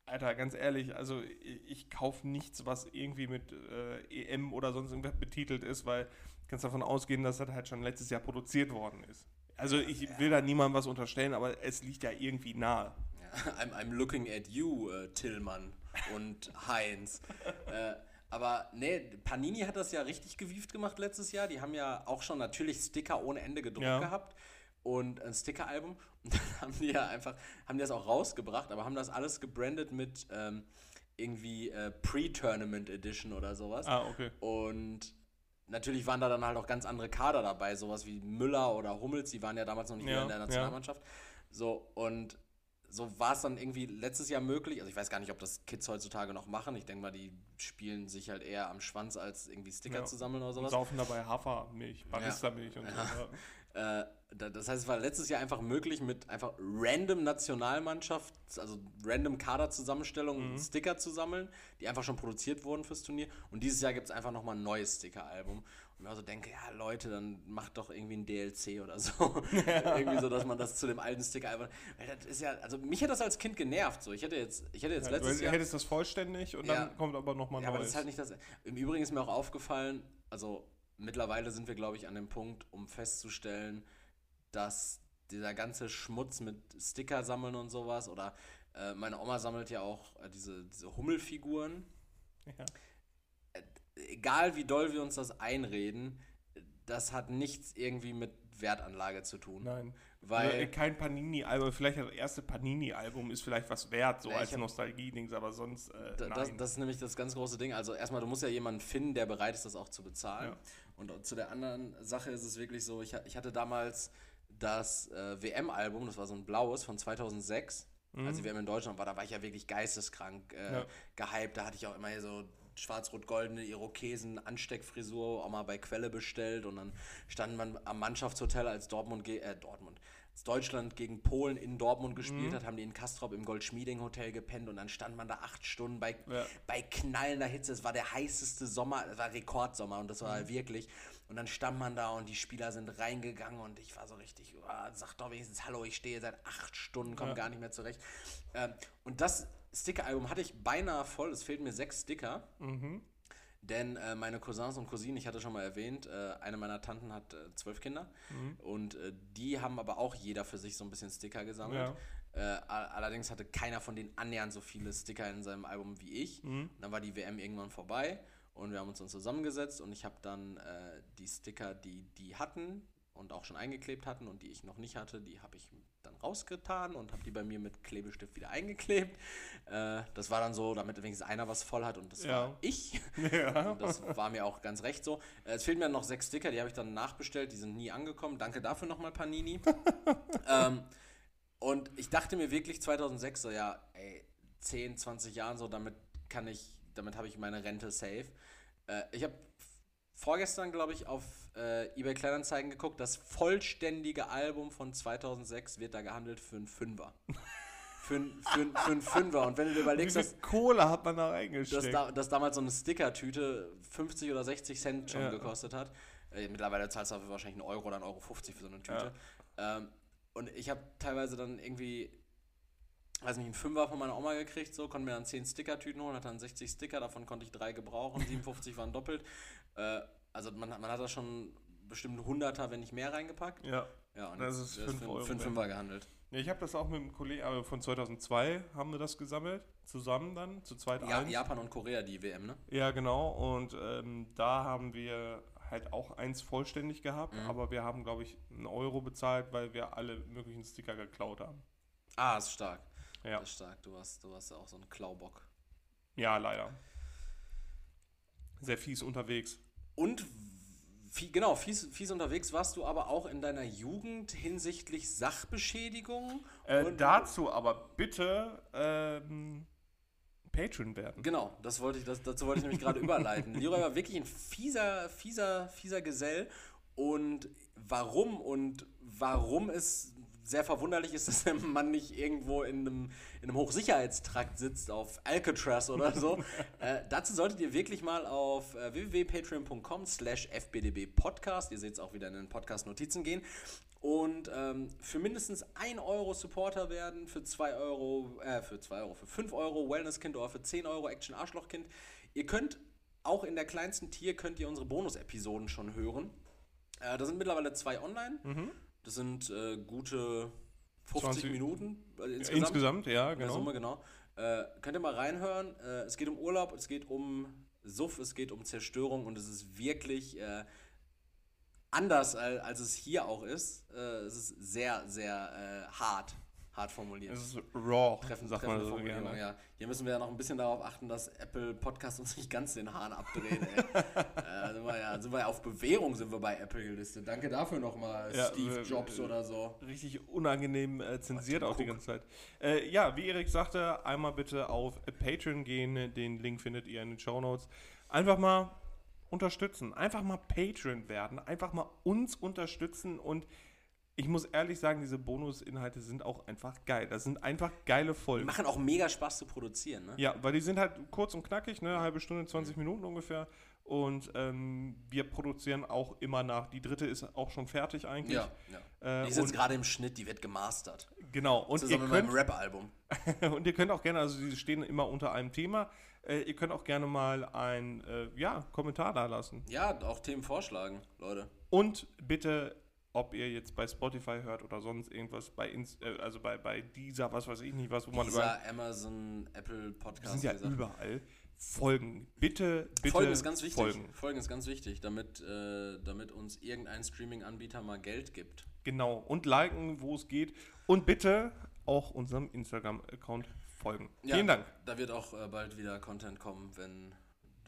Alter, ganz ehrlich, also ich, ich kaufe nichts, was irgendwie mit äh, EM oder sonst irgendwas betitelt ist, weil du kannst davon ausgehen, dass das halt schon letztes Jahr produziert worden ist. Also ich will da niemandem was unterstellen, aber es liegt ja irgendwie nahe. Ja, [LAUGHS] I'm, I'm looking at you, äh, Tillmann und Heinz. [LAUGHS] äh, Aber nee, Panini hat das ja richtig gewieft gemacht letztes Jahr. Die haben ja auch schon natürlich Sticker ohne Ende gedruckt Ja. gehabt und ein Sticker-Album. [LAUGHS] Und dann haben die ja einfach, haben die das auch rausgebracht, aber haben das alles gebrandet mit ähm, irgendwie äh, Pre-Tournament Edition oder sowas. Ah, okay. Und natürlich waren da dann halt auch ganz andere Kader dabei, sowas wie Müller oder Hummels, die waren ja damals noch nicht Ja, mehr in der ja. Nationalmannschaft. So, und so war es dann irgendwie letztes Jahr möglich. Also ich weiß gar nicht, ob das Kids heutzutage noch machen. Ich denke mal, die spielen sich halt eher am Schwanz, als irgendwie Sticker Ja. zu sammeln oder Und sowas. saufen dabei Hafermilch, Barista-Milch und so. [LAUGHS] Äh, da- das heißt, es war letztes Jahr einfach möglich, mit einfach random Nationalmannschaft, also random Kaderzusammenstellungen, Mhm. Sticker zu sammeln, die einfach schon produziert wurden fürs Turnier. Und dieses Jahr gibt es einfach nochmal ein neues Sticker-Album. Und mir so denke, ja Leute, dann macht doch irgendwie ein DLC oder so. [LAUGHS] [LAUGHS] irgendwie so, dass man das zu dem alten Sticker-Album. Das ist ja, also mich hat das als Kind genervt. So. Ich hätte jetzt, ich hätte jetzt Ja, letztes du Jahr. hättest das vollständig und Ja. dann kommt aber nochmal Ja, aber das Neues. ist halt nicht das. Im Übrigen ist mir auch aufgefallen, also mittlerweile sind wir, glaube ich, an dem Punkt, um festzustellen, dass dieser ganze Schmutz mit Sticker sammeln und sowas oder äh, meine Oma sammelt ja auch äh, diese, diese Hummelfiguren. ja. Egal wie doll wir uns das einreden, das hat nichts irgendwie mit Wertanlage zu tun. Nein. Weil- also, äh, kein Panini-Album, vielleicht das erste Panini-Album ist vielleicht was wert, so als Nostalgie-Dings, aber sonst äh. Das, das ist nämlich das ganz große Ding. Also erstmal, du musst ja jemanden finden, der bereit ist, das auch zu bezahlen. Ja. Und zu der anderen Sache ist es wirklich so, ich, ich hatte damals das äh, WM-Album, das war so ein blaues von 2006, als die WM in Deutschland war, da war ich ja wirklich geisteskrank äh, Mhm. Ja. gehypt. Da hatte ich auch immer so schwarz-rot-goldene Irokesen, Ansteckfrisur, auch mal bei Quelle bestellt und dann stand man am Mannschaftshotel, als Dortmund, äh, Dortmund, Deutschland gegen Polen in Dortmund gespielt hat, haben die in Kastrop im Goldschmieding-Hotel gepennt und dann stand man da acht Stunden bei, Ja. bei knallender Hitze. Es war der heißeste Sommer, es war Rekordsommer und das war halt wirklich. Und dann stand man da und die Spieler sind reingegangen und ich war so richtig, "Ah, sag doch wenigstens Hallo, ich stehe seit acht Stunden, komme Ja. gar nicht mehr zurecht. Ähm, und das Sticker-Album hatte ich beinahe voll, es fehlten mir sechs Sticker. Mhm. Denn äh, meine Cousins und Cousinen, ich hatte schon mal erwähnt, äh, eine meiner Tanten hat äh, zwölf Kinder und äh, die haben aber auch jeder für sich so ein bisschen Sticker gesammelt. Äh, a- allerdings hatte keiner von denen annähernd so viele Sticker in seinem Album wie ich. Und dann war die WM irgendwann vorbei und wir haben uns dann zusammengesetzt und ich habe dann äh, die Sticker, die die hatten und auch schon eingeklebt hatten und die ich noch nicht hatte, die habe ich dann rausgetan und habe die bei mir mit Klebestift wieder eingeklebt. Äh, das war dann so, damit wenigstens einer was voll hat und das Ja. war ich. [LAUGHS] Ja. Und das war mir auch ganz recht so. Äh, Es fehlen mir noch sechs Sticker, die habe ich dann nachbestellt, die sind nie angekommen. Danke dafür nochmal, Panini. [LAUGHS] ähm, und ich dachte mir wirklich 2006 so, ja, ey, 10, 20 Jahren so, damit kann ich, damit habe ich meine Rente safe. Äh, ich habe vorgestern, glaube ich, auf äh, eBay Kleinanzeigen geguckt, das vollständige Album von 2006 wird da gehandelt für einen Fünfer. für, einen- für, einen- für einen Fünfer. Und wenn du dir Wie überlegst, viel dass Kohle hat man da dass, reingesteckt? da, dass damals so eine Stickertüte 50 oder 60 Cent schon Ja. gekostet hat. Äh, mittlerweile zahlst du dafür wahrscheinlich einen Euro oder einen Euro 50 für so eine Tüte. Ähm, und ich habe teilweise dann irgendwie, weiß nicht, einen Fünfer von meiner Oma gekriegt, so, konnte mir dann 10 Stickertüten holen, hatte dann 60 Sticker, davon konnte ich drei gebrauchen, 57 waren doppelt. Äh, also man, hat- man hat da schon bestimmt 100er, wenn nicht mehr reingepackt. ja. Ja, und Das ist der fünf für, Euro für einen. Fünfer gehandelt. Ja, Ich habe das auch mit einem Kollegen, aber von 2002 haben wir das gesammelt, zusammen dann, zu zweit Ja, eins. Japan und Korea, die WM, ne? Ja, genau. Und ähm, da haben wir halt auch eins vollständig gehabt, Mhm. aber wir haben, glaube ich, einen Euro bezahlt, weil wir alle möglichen Sticker geklaut haben. Ah, ist stark. Ja, Ist stark. Du warst, du warst ja auch so ein Klaubock. ja leider. Sehr fies unterwegs. Und vie- genau, fies, fies unterwegs warst du aber auch in deiner Jugend hinsichtlich Sachbeschädigung. Äh, dazu aber bitte ähm, Patron werden. Genau, das wollte ich, das, dazu wollte ich nämlich gerade [LAUGHS] überleiten. Leroy war wirklich ein fieser, fieser, fieser Gesell. Und warum und warum es sehr verwunderlich ist, [LAUGHS] dass der Mann nicht irgendwo in einem, in einem Hochsicherheitstrakt sitzt auf Alcatraz oder so. [LAUGHS] äh, dazu solltet ihr wirklich mal auf äh, www.patreon.com slash fbdbpodcast, ihr seht es auch wieder in den Podcast-Notizen gehen, und ähm, für mindestens 1 Euro Supporter werden, für 2 Euro, äh, für 2 Euro, für 5 Euro Wellness-Kind oder für 10 Euro Action-Arschloch-Kind. Ihr könnt auch in der kleinsten Tier könnt ihr unsere Bonus-Episoden schon hören. Äh, da sind mittlerweile zwei online. Das sind äh, gute 50 20 Minuten Ja, insgesamt. Insgesamt, ja, In der genau. Summe, genau. Äh, könnt ihr mal reinhören. Äh, es geht um Urlaub, es geht um Suff, es geht um Zerstörung und es ist wirklich äh, anders, als, als es hier auch ist. Äh, es ist sehr, sehr hart hart formuliert. Es ist raw, Treffen, sagt man so gerne. ja. Hier müssen wir ja noch ein bisschen darauf achten, dass Apple Podcast uns nicht ganz den Hahn abdreht. [LAUGHS] äh, sind, wir ja, sind wir ja auf Bewährung sind wir bei Apple gelistet. Danke dafür nochmal, Ja, Steve Jobs äh, oder so. Richtig unangenehm äh, zensiert auch die ganze Zeit. Äh, ja, wie Erik sagte, einmal bitte auf Patreon gehen. Den Link findet ihr in den Show Notes. Einfach mal unterstützen. Einfach mal Patreon werden. Einfach mal uns unterstützen. Und ich muss ehrlich sagen, diese Bonusinhalte sind auch einfach geil. Das sind einfach geile Die Folgen. machen auch mega Spaß zu produzieren, ne? Ja, weil die sind halt kurz und knackig, ne? Halbe Stunde, 20 Minuten ungefähr. Und ähm, wir produzieren auch immer nach. Die dritte ist auch schon fertig eigentlich. Ja, ja. Äh, Die und- gerade im Schnitt, die wird gemastert. Genau. Und ihr, Zusammen mit meinem könnt, Rap-Album. [LAUGHS] und ihr könnt auch gerne, also die stehen immer unter einem Thema. Äh, ihr könnt auch gerne mal ein äh, ja, Kommentar da lassen. Ja, auch Themen vorschlagen, Leute. Und bitte, ob ihr jetzt bei Spotify hört oder sonst irgendwas, bei Inst äh, also bei, bei dieser, was weiß ich nicht, was, wo man über. Dieser Amazon, Apple Die Podcast. sind ja überall. Folgen. Bitte, bitte. Folgen ist ganz wichtig. Folgen. Folgen ist ganz wichtig, damit, äh, damit uns irgendein Streaming-Anbieter mal Geld gibt. Genau. Und liken, wo es geht. Und bitte auch unserem Instagram-Account folgen. Ja, Vielen Dank. Da wird auch äh, bald wieder Content kommen, wenn,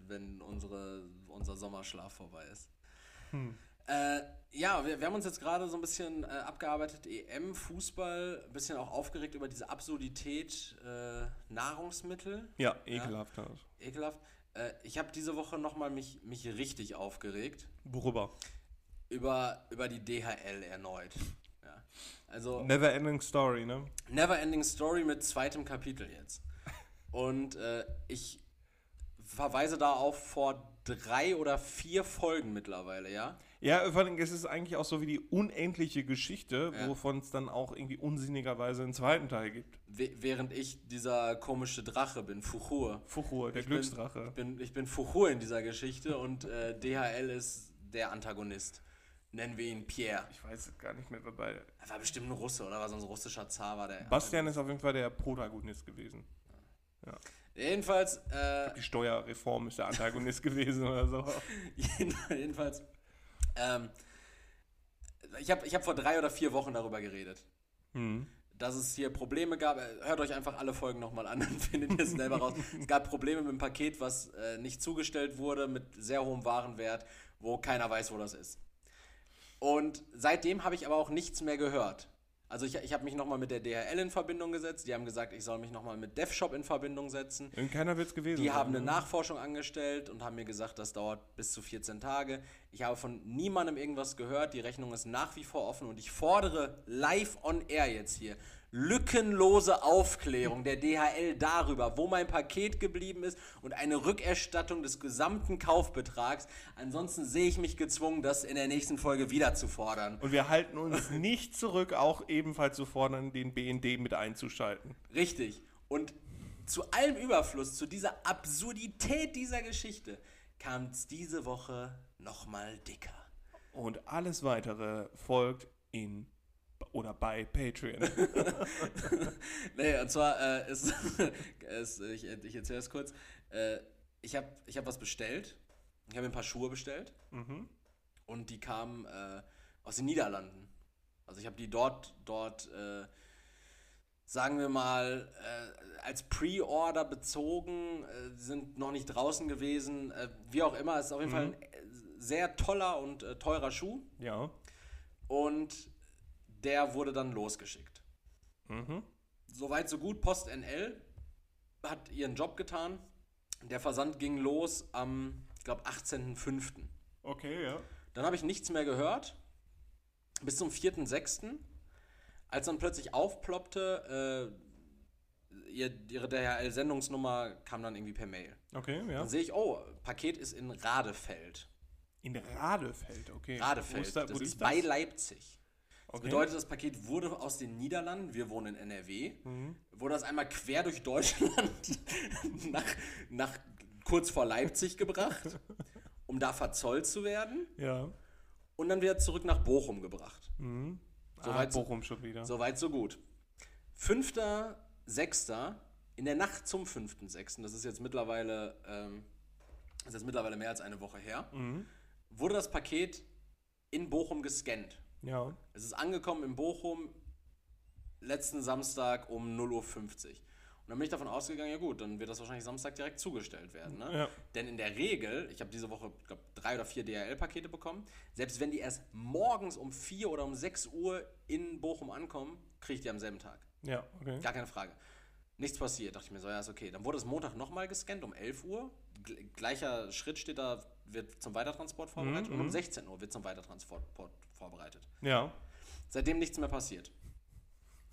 wenn unsere, unser Sommerschlaf vorbei ist. Hm. Äh, ja, wir, wir haben uns jetzt gerade so ein bisschen äh, abgearbeitet, EM, Fußball, ein bisschen auch aufgeregt über diese Absurdität äh, Nahrungsmittel. Ja, ekelhaft. Ekelhaft. Äh, ich habe diese Woche nochmal mich, mich richtig aufgeregt Worüber? über, über die DHL erneut. Ja. Also Never ending story, ne? Neverending Story mit zweitem Kapitel jetzt. Und äh, ich verweise da auf vor drei oder vier Folgen mittlerweile, ja? Ja, vor allem, es ist eigentlich auch so wie die unendliche Geschichte, Ja. wovon es dann auch irgendwie unsinnigerweise einen zweiten Teil gibt. We während ich dieser komische Drache bin, Fuchur. Fuchur, der Ich bin- Glücksdrache. Ich bin, ich bin Fuchur in dieser Geschichte und äh, DHL ist der Antagonist. Nennen wir ihn Pierre. Ich weiß gar nicht mehr, wer bei. Er war bestimmt ein Russe, oder war so ein russischer Zar, war der. Bastian ist auf jeden Fall der Protagonist gewesen. Jedenfalls, äh, Die Steuerreform ist der Antagonist [LAUGHS] gewesen oder so. Jeden- [LAUGHS] Jedenfalls, ähm, ich habe ich hab vor drei oder vier Wochen darüber geredet, Hm. dass es hier Probleme gab. Äh, Hört euch einfach alle Folgen nochmal an, [LAUGHS] dann findet ihr es selber raus. Es gab Probleme mit dem Paket, was äh, nicht zugestellt wurde, mit sehr hohem Warenwert, wo keiner weiß, wo das ist. Und seitdem habe ich aber auch nichts mehr gehört. Also ich, ich habe mich nochmal mit der DHL in Verbindung gesetzt. Die haben gesagt, ich soll mich nochmal mit DevShop in Verbindung setzen. Irgend keiner wird es gewesen Die sein, haben eine ne? Nachforschung angestellt und haben mir gesagt, das dauert bis zu 14 Tage. Ich habe von niemandem irgendwas gehört. Die Rechnung ist nach wie vor offen und ich fordere live on air jetzt hier lückenlose Aufklärung der DHL darüber, wo mein Paket geblieben ist und eine Rückerstattung des gesamten Kaufbetrags. Ansonsten sehe ich mich gezwungen, das in der nächsten Folge wieder zu fordern. Und wir halten uns [LAUGHS] nicht zurück, auch ebenfalls zu fordern, den BND mit einzuschalten. Richtig. Und zu allem Überfluss, zu dieser Absurdität dieser Geschichte, kam es diese Woche nochmal dicker. Und alles weitere folgt in oder bei Patreon. [LAUGHS] Nee, und zwar äh, ist, [LAUGHS] es, ich, ich erzähle es kurz. Äh, ich habe ich hab was bestellt. Ich habe mir ein paar Schuhe bestellt. mhm. Und die kamen äh, aus den Niederlanden. Also ich habe die dort, dort äh, sagen wir mal, äh, als Pre-Order bezogen, äh, sind noch nicht draußen gewesen. Äh, wie auch immer, es ist auf jeden Fall ein äh, sehr toller und äh, teurer Schuh. Ja. Und der wurde dann losgeschickt. Mhm. Soweit, so gut. Post NL hat ihren Job getan. Der Versand ging los am, ich glaube, 18.05. Okay, ja. Dann habe ich nichts mehr gehört. Bis zum 4.6. Als dann plötzlich aufploppte, äh, ihr, ihre DHL-Sendungsnummer kam dann irgendwie per Mail. Okay, ja. Dann sehe ich, oh, Paket ist in Radefeld. In Radefeld, okay. Wo Radefeld, ist da, wo das ist ist bei Leipzig. Das Okay. bedeutet, das Paket wurde aus den Niederlanden, wir wohnen in NRW, Mhm. wurde das einmal quer durch Deutschland [LAUGHS] nach, nach kurz vor Leipzig gebracht, um da verzollt zu werden Ja. und dann wieder zurück nach Bochum gebracht. Mhm. Soweit ah, so- Bochum schon wieder. Soweit, so gut. 5.6. in der Nacht zum 5.6., das ist jetzt mittlerweile ähm, das ist jetzt mittlerweile mehr als eine Woche her, Mhm. wurde das Paket in Bochum gescannt. Ja. Es ist angekommen in Bochum letzten Samstag um 0.50 Uhr. Und dann bin ich davon ausgegangen, ja gut, dann wird das wahrscheinlich Samstag direkt zugestellt werden. Ne? Ja. Denn in der Regel, ich habe diese Woche, ich glaube, drei oder vier DHL-Pakete bekommen, selbst wenn die erst morgens um 4 oder um 6 Uhr in Bochum ankommen, kriege ich die am selben Tag. Ja, okay. Gar keine Frage. Nichts passiert. Dachte ich mir so, ja, ist okay. Dann wurde es Montag nochmal gescannt um 11 Uhr. Gleicher Schritt steht da, wird zum Weitertransport vorbereitet. Mhm, und um mhm. 16 Uhr wird zum Weitertransport vorbereitet. Ja. Seitdem nichts mehr passiert.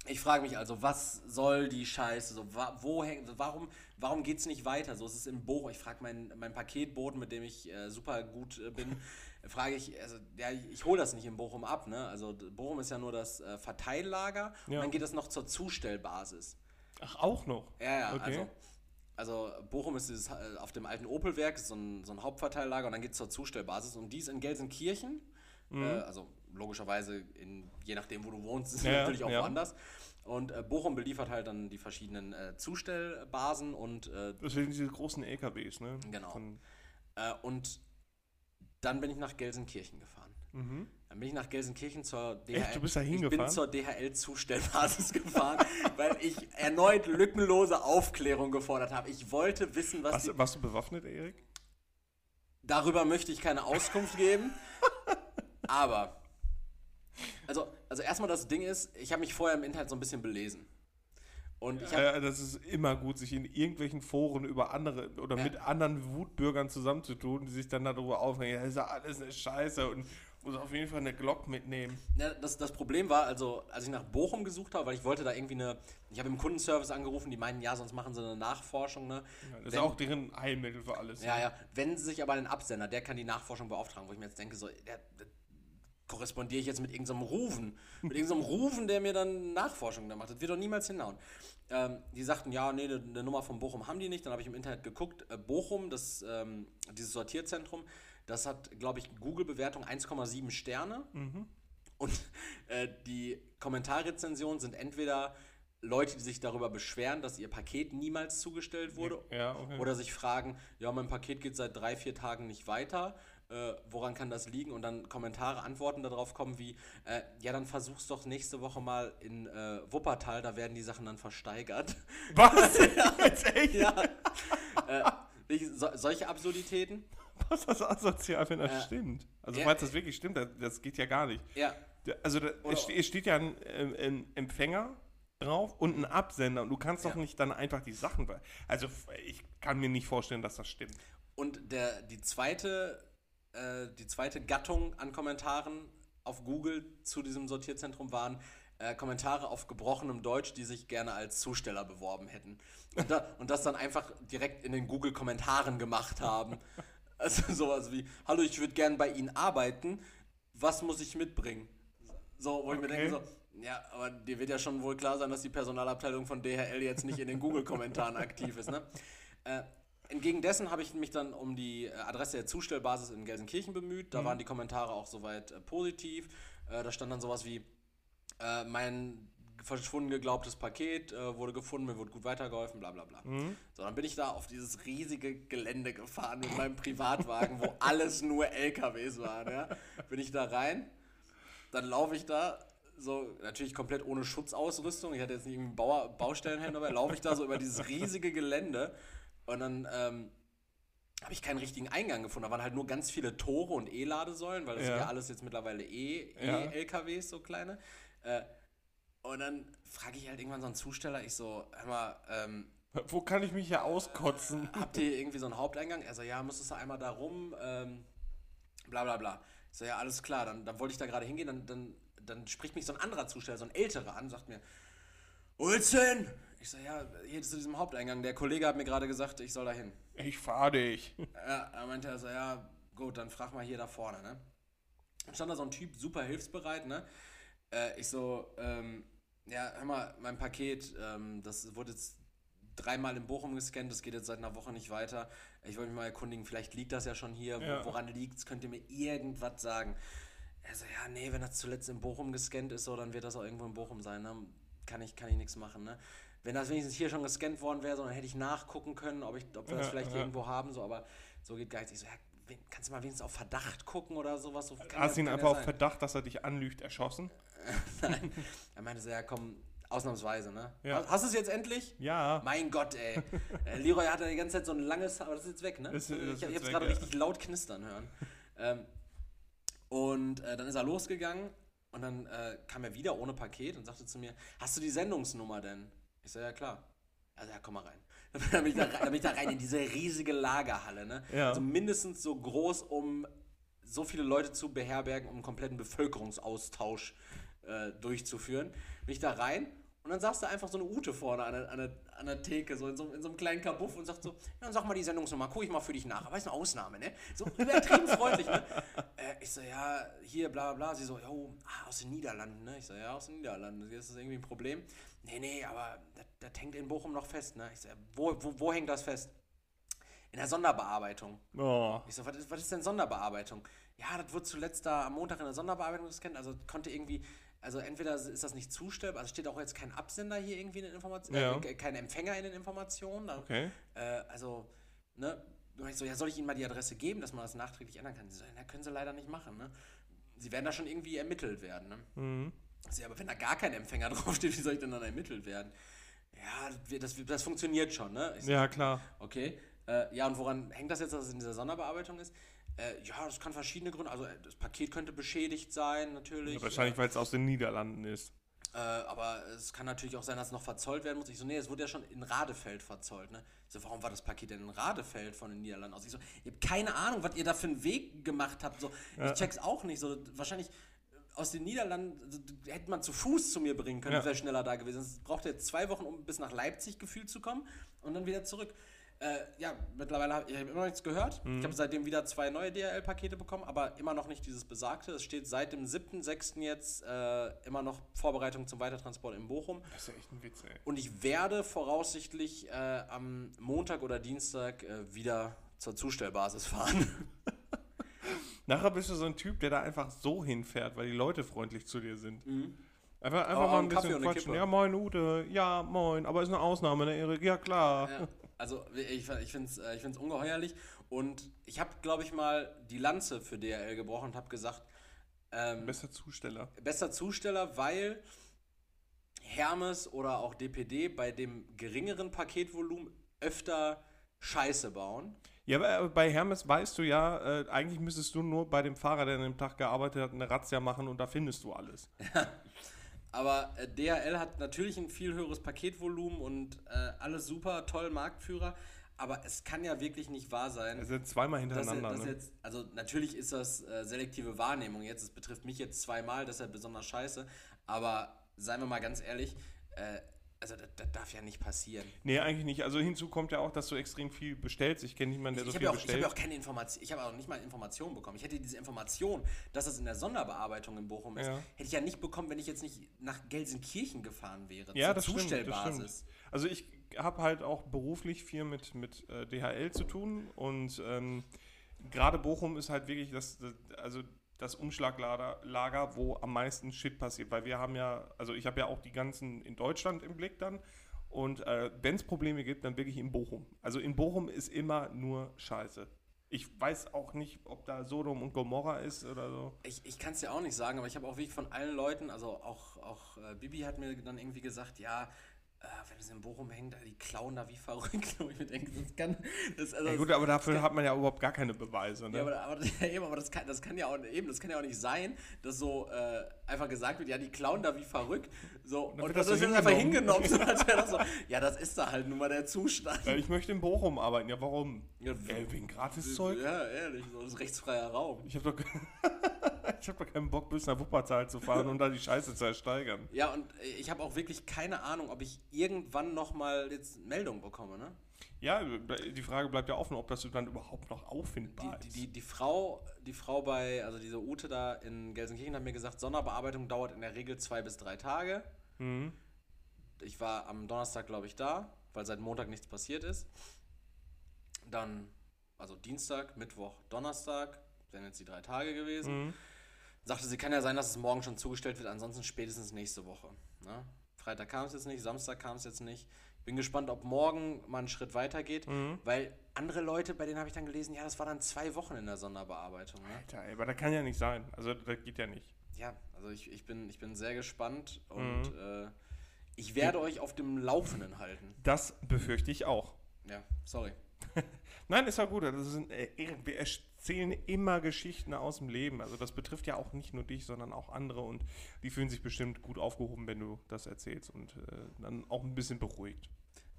Ich frage mich also, was soll die Scheiße? So, wo warum warum geht es nicht weiter? So, es ist in Bochum. Ich frage meinen mein Paketboten, mit dem ich äh, super gut äh, bin, [LAUGHS] frage ich, also, ja, ich, ich hole das nicht in Bochum ab. Ne? Also Bochum ist ja nur das äh, Verteillager und Ja. dann geht es noch zur Zustellbasis. Ach, auch noch. Ja, ja, Okay. also. Also Bochum ist dieses, äh, auf dem alten Opelwerk, so ein, so ein Hauptverteillager und dann geht es zur Zustellbasis und die ist in Gelsenkirchen, Mhm. äh, also logischerweise in, je nachdem, wo du wohnst, [LAUGHS] ist es Ja, natürlich auch ja. woanders. Und äh, Bochum beliefert halt dann die verschiedenen äh, Zustellbasen und, äh, Deswegen diese großen LKWs, ne? Genau. Äh, und dann bin ich nach Gelsenkirchen gefahren. Mhm. Dann bin ich nach Gelsenkirchen zur DHL. Echt? Du bist da Ich bin hingefahren? zur DHL-Zustellbasis [LAUGHS] gefahren, weil ich erneut lückenlose Aufklärung gefordert habe. Ich wollte wissen, was Warst, warst du bewaffnet, Erik? Darüber möchte ich keine Auskunft geben. Aber, also, also erstmal das Ding ist, ich habe mich vorher im Internet so ein bisschen belesen. Und ich habe, Äh, das ist immer gut, sich in irgendwelchen Foren über andere oder Ja. mit anderen Wutbürgern zusammenzutun, die sich dann darüber aufregen, das ist ja alles eine Scheiße und muss auf jeden Fall eine Glock mitnehmen. ja, das, das Problem war, also, als ich nach Bochum gesucht habe, weil ich wollte da irgendwie eine, ich habe im Kundenservice angerufen, die meinten, ja, sonst machen sie eine Nachforschung, ne? Ja, das Wenn- ist auch deren Heilmittel für alles. Ja, ja. Wenn sie sich aber den Absender, der kann die Nachforschung beauftragen, wo ich mir jetzt denke, so, der, der korrespondiere ich jetzt mit irgendeinem Rufen. Mit [LAUGHS] irgendeinem Rufen, der mir dann Nachforschung da macht. Das wird doch niemals hinhauen. Ähm, die sagten, ja, nee, eine eine Nummer von Bochum haben die nicht. Dann habe ich im Internet geguckt. Äh, Bochum, das, ähm, dieses Sortierzentrum, das hat, glaube ich, Google-Bewertung 1,7 Sterne. Und äh, die Kommentarrezensionen sind entweder Leute, die sich darüber beschweren, dass ihr Paket niemals zugestellt wurde, Ja, okay. oder sich fragen, ja, mein Paket geht seit drei, vier Tagen nicht weiter. Äh, woran kann das liegen? Und dann Kommentare, Antworten darauf kommen wie, äh, ja, dann versuch's doch nächste Woche mal in äh, Wuppertal, da werden die Sachen dann versteigert. Was? [LAUGHS] Jetzt echt? ja. äh, solche Absurditäten. [LAUGHS] Was das asozial, wenn das Äh, stimmt? Also, ja, falls das wirklich stimmt, das, das geht ja gar nicht. Ja, Also, da, es, es steht ja ein, ähm, ein Empfänger drauf und ein Absender und du kannst doch Ja. nicht dann einfach die Sachen. Also, ich kann mir nicht vorstellen, dass das stimmt. Und der, die, zweite, äh, die zweite Gattung an Kommentaren auf Google zu diesem Sortierzentrum waren äh, Kommentare auf gebrochenem Deutsch, die sich gerne als Zusteller beworben hätten. Und, da, und das dann einfach direkt in den Google-Kommentaren gemacht haben. [LAUGHS] [LAUGHS] Also sowas wie, hallo, ich würde gern bei Ihnen arbeiten, was muss ich mitbringen? So, wo ich mir Okay. denke, so, ja, aber dir wird ja schon wohl klar sein, dass die Personalabteilung von DHL jetzt nicht in den Google-Kommentaren [LAUGHS] aktiv ist, ne? Äh, entgegen dessen habe ich mich dann um die äh, Adresse der Zustellbasis in Gelsenkirchen bemüht. Da waren die Kommentare auch soweit äh, positiv. Äh, da stand dann sowas wie, äh, mein verschwunden geglaubtes Paket äh, wurde gefunden, mir wurde gut weitergeholfen, bla bla bla. So, dann bin ich da auf dieses riesige Gelände gefahren mit meinem Privatwagen, wo [LAUGHS] alles nur LKWs waren. Ja? Bin ich da rein, dann laufe ich da, so natürlich komplett ohne Schutzausrüstung. Ich hatte jetzt nicht irgendwie einen Bauer, Baustellenhelm dabei, laufe ich da so über dieses riesige Gelände und dann ähm, habe ich keinen richtigen Eingang gefunden. Da waren halt nur ganz viele Tore und E-Ladesäulen, weil das Ja. sind ja alles jetzt mittlerweile E- Ja. E-LKWs, so kleine. Äh, und dann frage ich halt irgendwann so einen Zusteller, ich so, hör mal, ähm, Wo kann ich mich hier auskotzen? [LAUGHS] habt ihr irgendwie so einen Haupteingang? Er so, ja, müsstest du einmal da rum, ähm, bla bla bla. Ich so, ja, alles klar, dann, dann wollte ich da gerade hingehen, dann, dann, dann spricht mich so ein anderer Zusteller, so ein älterer an, sagt mir, wo willst du hin? Ich so, ja, hier zu diesem Haupteingang. Der Kollege hat mir gerade gesagt, ich soll da hin. Ich fahr dich. Ja, er meinte er so, ja, gut, dann frag mal hier da vorne, ne? Dann stand da so ein Typ, super hilfsbereit, ne? Äh, ich so, ähm, ja, hör mal, mein Paket, ähm, das wurde jetzt dreimal in Bochum gescannt, das geht jetzt seit einer Woche nicht weiter. Ich wollte mich mal erkundigen, vielleicht liegt das ja schon hier. Ja. Wo, woran liegt's? Könnt ihr mir irgendwas sagen? Er so, ja, nee, wenn das zuletzt in Bochum gescannt ist, so, dann wird das auch irgendwo in Bochum sein, ne? Kann ich, kann ich nichts machen, ne? wenn das wenigstens hier schon gescannt worden wäre, so, dann hätte ich nachgucken können, ob, ich, ob wir das Ja, vielleicht ja. irgendwo haben, so, aber so geht gar nichts. Ich so, ja, kannst du mal wenigstens auf Verdacht gucken oder sowas? So, Hast ja- ihn einfach auf. Verdacht, dass er dich anlügt, erschossen? [LAUGHS] Nein. Er meinte so, ja komm, ausnahmsweise, ne? Ja. Hast, du es jetzt endlich? Ja. Mein Gott, ey. [LAUGHS] Äh, Leroy hatte die ganze Zeit so ein langes aber das ist jetzt weg, ne? Ist- ich ist ich habe gerade ja. richtig laut knistern hören. ähm, und äh, dann ist er losgegangen und dann äh, kam er wieder ohne Paket und sagte zu mir, hast du die Sendungsnummer denn? Ich so, ja klar. Also ja, komm mal rein. [LAUGHS] Dann bin ich da rein, dann bin ich da rein in diese riesige Lagerhalle, ne? Ja. Also mindestens so groß, um so viele Leute zu beherbergen, um einen kompletten Bevölkerungsaustausch äh, durchzuführen. Bin ich da rein und dann saß da einfach so eine Ute vorne an der, an der, an der Theke, so in, so in so einem kleinen Kabuff und sagt so, dann sag mal die Sendungsnummer, guck ich mal für dich nach. Aber ist eine Ausnahme, ne? So übertrieben [LAUGHS] freundlich, ne? Äh, ich so, ja, hier, bla bla. Sie so, jo, ah, aus den Niederlanden, ne? Ich so, ja, aus den Niederlanden. Ist das irgendwie ein Problem? Nee, nee, aber das, hängt in Bochum noch fest, ne? Ich so, wo, wo, wo hängt das fest? In der Sonderbearbeitung. Oh. Ich so, was ist, was ist denn Sonderbearbeitung? Ja, das wird zuletzt da am Montag in der Sonderbearbeitung gescannt. Also konnte irgendwie, also entweder ist das nicht zustellbar, also steht auch jetzt kein Absender hier irgendwie in den Informationen, Ja. äh, kein Empfänger in den Informationen. Da, Okay. äh, also, ne? Ich so, ja, soll ich Ihnen mal die Adresse geben, dass man das nachträglich ändern kann? Sie so, ja, können Sie leider nicht machen, ne? Sie werden da schon irgendwie ermittelt werden, ne? Mhm. Ich so, ja, aber wenn da gar kein Empfänger [LAUGHS] draufsteht, wie soll ich denn dann ermittelt werden? Ja, das, das, funktioniert schon, ne? Ich Ja, klar. Okay. Äh, ja, und woran hängt das jetzt, dass es in dieser Sonderbearbeitung ist? Äh, ja, das kann verschiedene Gründe. Also äh, das Paket könnte beschädigt sein, natürlich. Ja, wahrscheinlich, weil es aus den Niederlanden ist. Äh, aber es kann natürlich auch sein, dass es noch verzollt werden muss. Ich so, nee, es wurde ja schon in Radefeld verzollt. Ne? Ich so, warum war das Paket denn in Radefeld von den Niederlanden aus? Ich so, ich habe keine Ahnung, was ihr da für einen Weg gemacht habt. So, Ja. Ich check's auch nicht. So, wahrscheinlich äh, aus den Niederlanden also, hätte man zu Fuß zu mir bringen können, Ja. wäre schneller da gewesen. Es brauchte jetzt zwei Wochen, um bis nach Leipzig gefühlt zu kommen und dann wieder zurück. Äh, ja, mittlerweile habe ich hab immer noch nichts gehört. Mhm. Ich habe seitdem wieder zwei neue DHL-Pakete bekommen, aber immer noch nicht dieses besagte. Es steht seit dem 7.6. jetzt äh, immer noch Vorbereitung zum Weitertransport in Bochum. Das ist ja echt ein Witz, ey. Und ich werde voraussichtlich äh, am Montag oder Dienstag äh, wieder zur Zustellbasis fahren. [LAUGHS] Nachher bist du so ein Typ, der da einfach so hinfährt, weil die Leute freundlich zu dir sind. Einfach, einfach auch mal ein bisschen quatschen. Ja, moin Ute. Ja, moin. Aber ist eine Ausnahme, ne, Erik? Ja, klar. Ja, also ich, ich finde es ich find's ungeheuerlich. Und ich habe, glaube ich, mal die Lanze für DRL gebrochen und habe gesagt, ähm, Bester Zusteller. bester Zusteller, weil Hermes oder auch DPD bei dem geringeren Paketvolumen öfter Scheiße bauen. Ja, aber äh, bei Hermes weißt du ja, äh, eigentlich müsstest du nur bei dem Fahrer, der an dem Tag gearbeitet hat, eine Razzia machen und da findest du alles. [LAUGHS] Aber äh, DHL hat natürlich ein viel höheres Paketvolumen und äh, alles super, toll, Marktführer. Aber es kann ja wirklich nicht wahr sein, Es sind zweimal dass, hintereinander. dass ne? jetzt, also natürlich ist das äh, selektive Wahrnehmung jetzt, es betrifft mich jetzt zweimal, deshalb besonders scheiße, aber seien wir mal ganz ehrlich, äh, also das, das darf ja nicht passieren. Nee, eigentlich nicht. Also hinzu kommt ja auch, dass du extrem viel bestellst. Ich kenne niemanden, der Ich so habe viel ja, auch- ich hab bestellt. ja auch keine Information, ich habe auch nicht mal Informationen bekommen. Ich hätte diese Information, dass das in der Sonderbearbeitung in Bochum ist, Ja. hätte ich ja nicht bekommen, wenn ich jetzt nicht nach Gelsenkirchen gefahren wäre. ja, zur das stimmt, das Zustellbasis. stimmt. Also ich habe halt auch beruflich viel mit, mit äh, DHL zu tun und ähm, gerade Bochum ist halt wirklich das, das also das Umschlaglager, Lager, wo am meisten Shit passiert, weil wir haben ja, also ich habe ja auch die ganzen in Deutschland im Blick dann und äh, wenn es Probleme gibt, dann wirklich in Bochum. Also in Bochum ist immer nur Scheiße. Ich weiß auch nicht, ob da Sodom und Gomorra ist oder so. Ich, ich kann es dir auch nicht sagen, aber ich habe auch wirklich von allen Leuten, also auch, auch äh, Bibi hat mir dann irgendwie gesagt, ja, wenn es in Bochum hängt, die klauen da wie verrückt. [LAUGHS] Und ich mir denke, das kann. Das, also Ja gut, aber dafür das hat man ja überhaupt gar keine Beweise. Ne? Ja, aber, aber, [LAUGHS] ja, eben, aber das, kann, das kann ja auch eben, das kann ja auch nicht sein, dass so äh, einfach gesagt wird, ja, die klauen da wie verrückt. So, und wird das, das so einfach hingenommen. [LAUGHS] So, so, ja, das ist da halt nun mal der Zustand. Ja, ich möchte in Bochum arbeiten. Ja, warum? Ja, Äh, wegen Gratiszeug? Ja, ehrlich, so das ist rechtsfreier Raum. Ich habe doch, ich hab doch keinen Bock, bis nach Wuppertal zu fahren und da die Scheiße zu ersteigern. Ja, und äh, ich habe auch wirklich keine Ahnung, ob ich irgendwann nochmal jetzt Meldung bekomme, ne? Ja, die Frage bleibt ja offen, ob das dann überhaupt noch auffindbar Die, ist. die, die, die, Frau, die Frau bei, also diese Ute da in Gelsenkirchen hat mir gesagt, Sonderbearbeitung dauert in der Regel zwei bis drei Tage. Mhm. Ich war am Donnerstag, glaube ich, da, weil seit Montag nichts passiert ist. Dann, also Dienstag, Mittwoch, Donnerstag, wären jetzt die drei Tage gewesen. Mhm. Sagte sie, kann ja sein, dass es morgen schon zugestellt wird, ansonsten spätestens nächste Woche. Ne? Freitag kam es jetzt nicht, Samstag kam es jetzt nicht. Bin gespannt, ob morgen mal einen Schritt weiter geht, Mhm. weil andere Leute, bei denen habe ich dann gelesen, ja, das war dann zwei Wochen in der Sonderbearbeitung. Ne? Alter, ey, aber das kann ja nicht sein. Also, das geht ja nicht. Ja, also ich, ich, bin, ich bin sehr gespannt und Mhm. äh, ich werde euch auf dem Laufenden halten. Das befürchte ich auch. Ja, sorry. [LAUGHS] Nein, ist ja gut. Das sind, äh, wir erzählen immer Geschichten aus dem Leben. Also das betrifft ja auch nicht nur dich, sondern auch andere und die fühlen sich bestimmt gut aufgehoben, wenn du das erzählst und äh, dann auch ein bisschen beruhigt.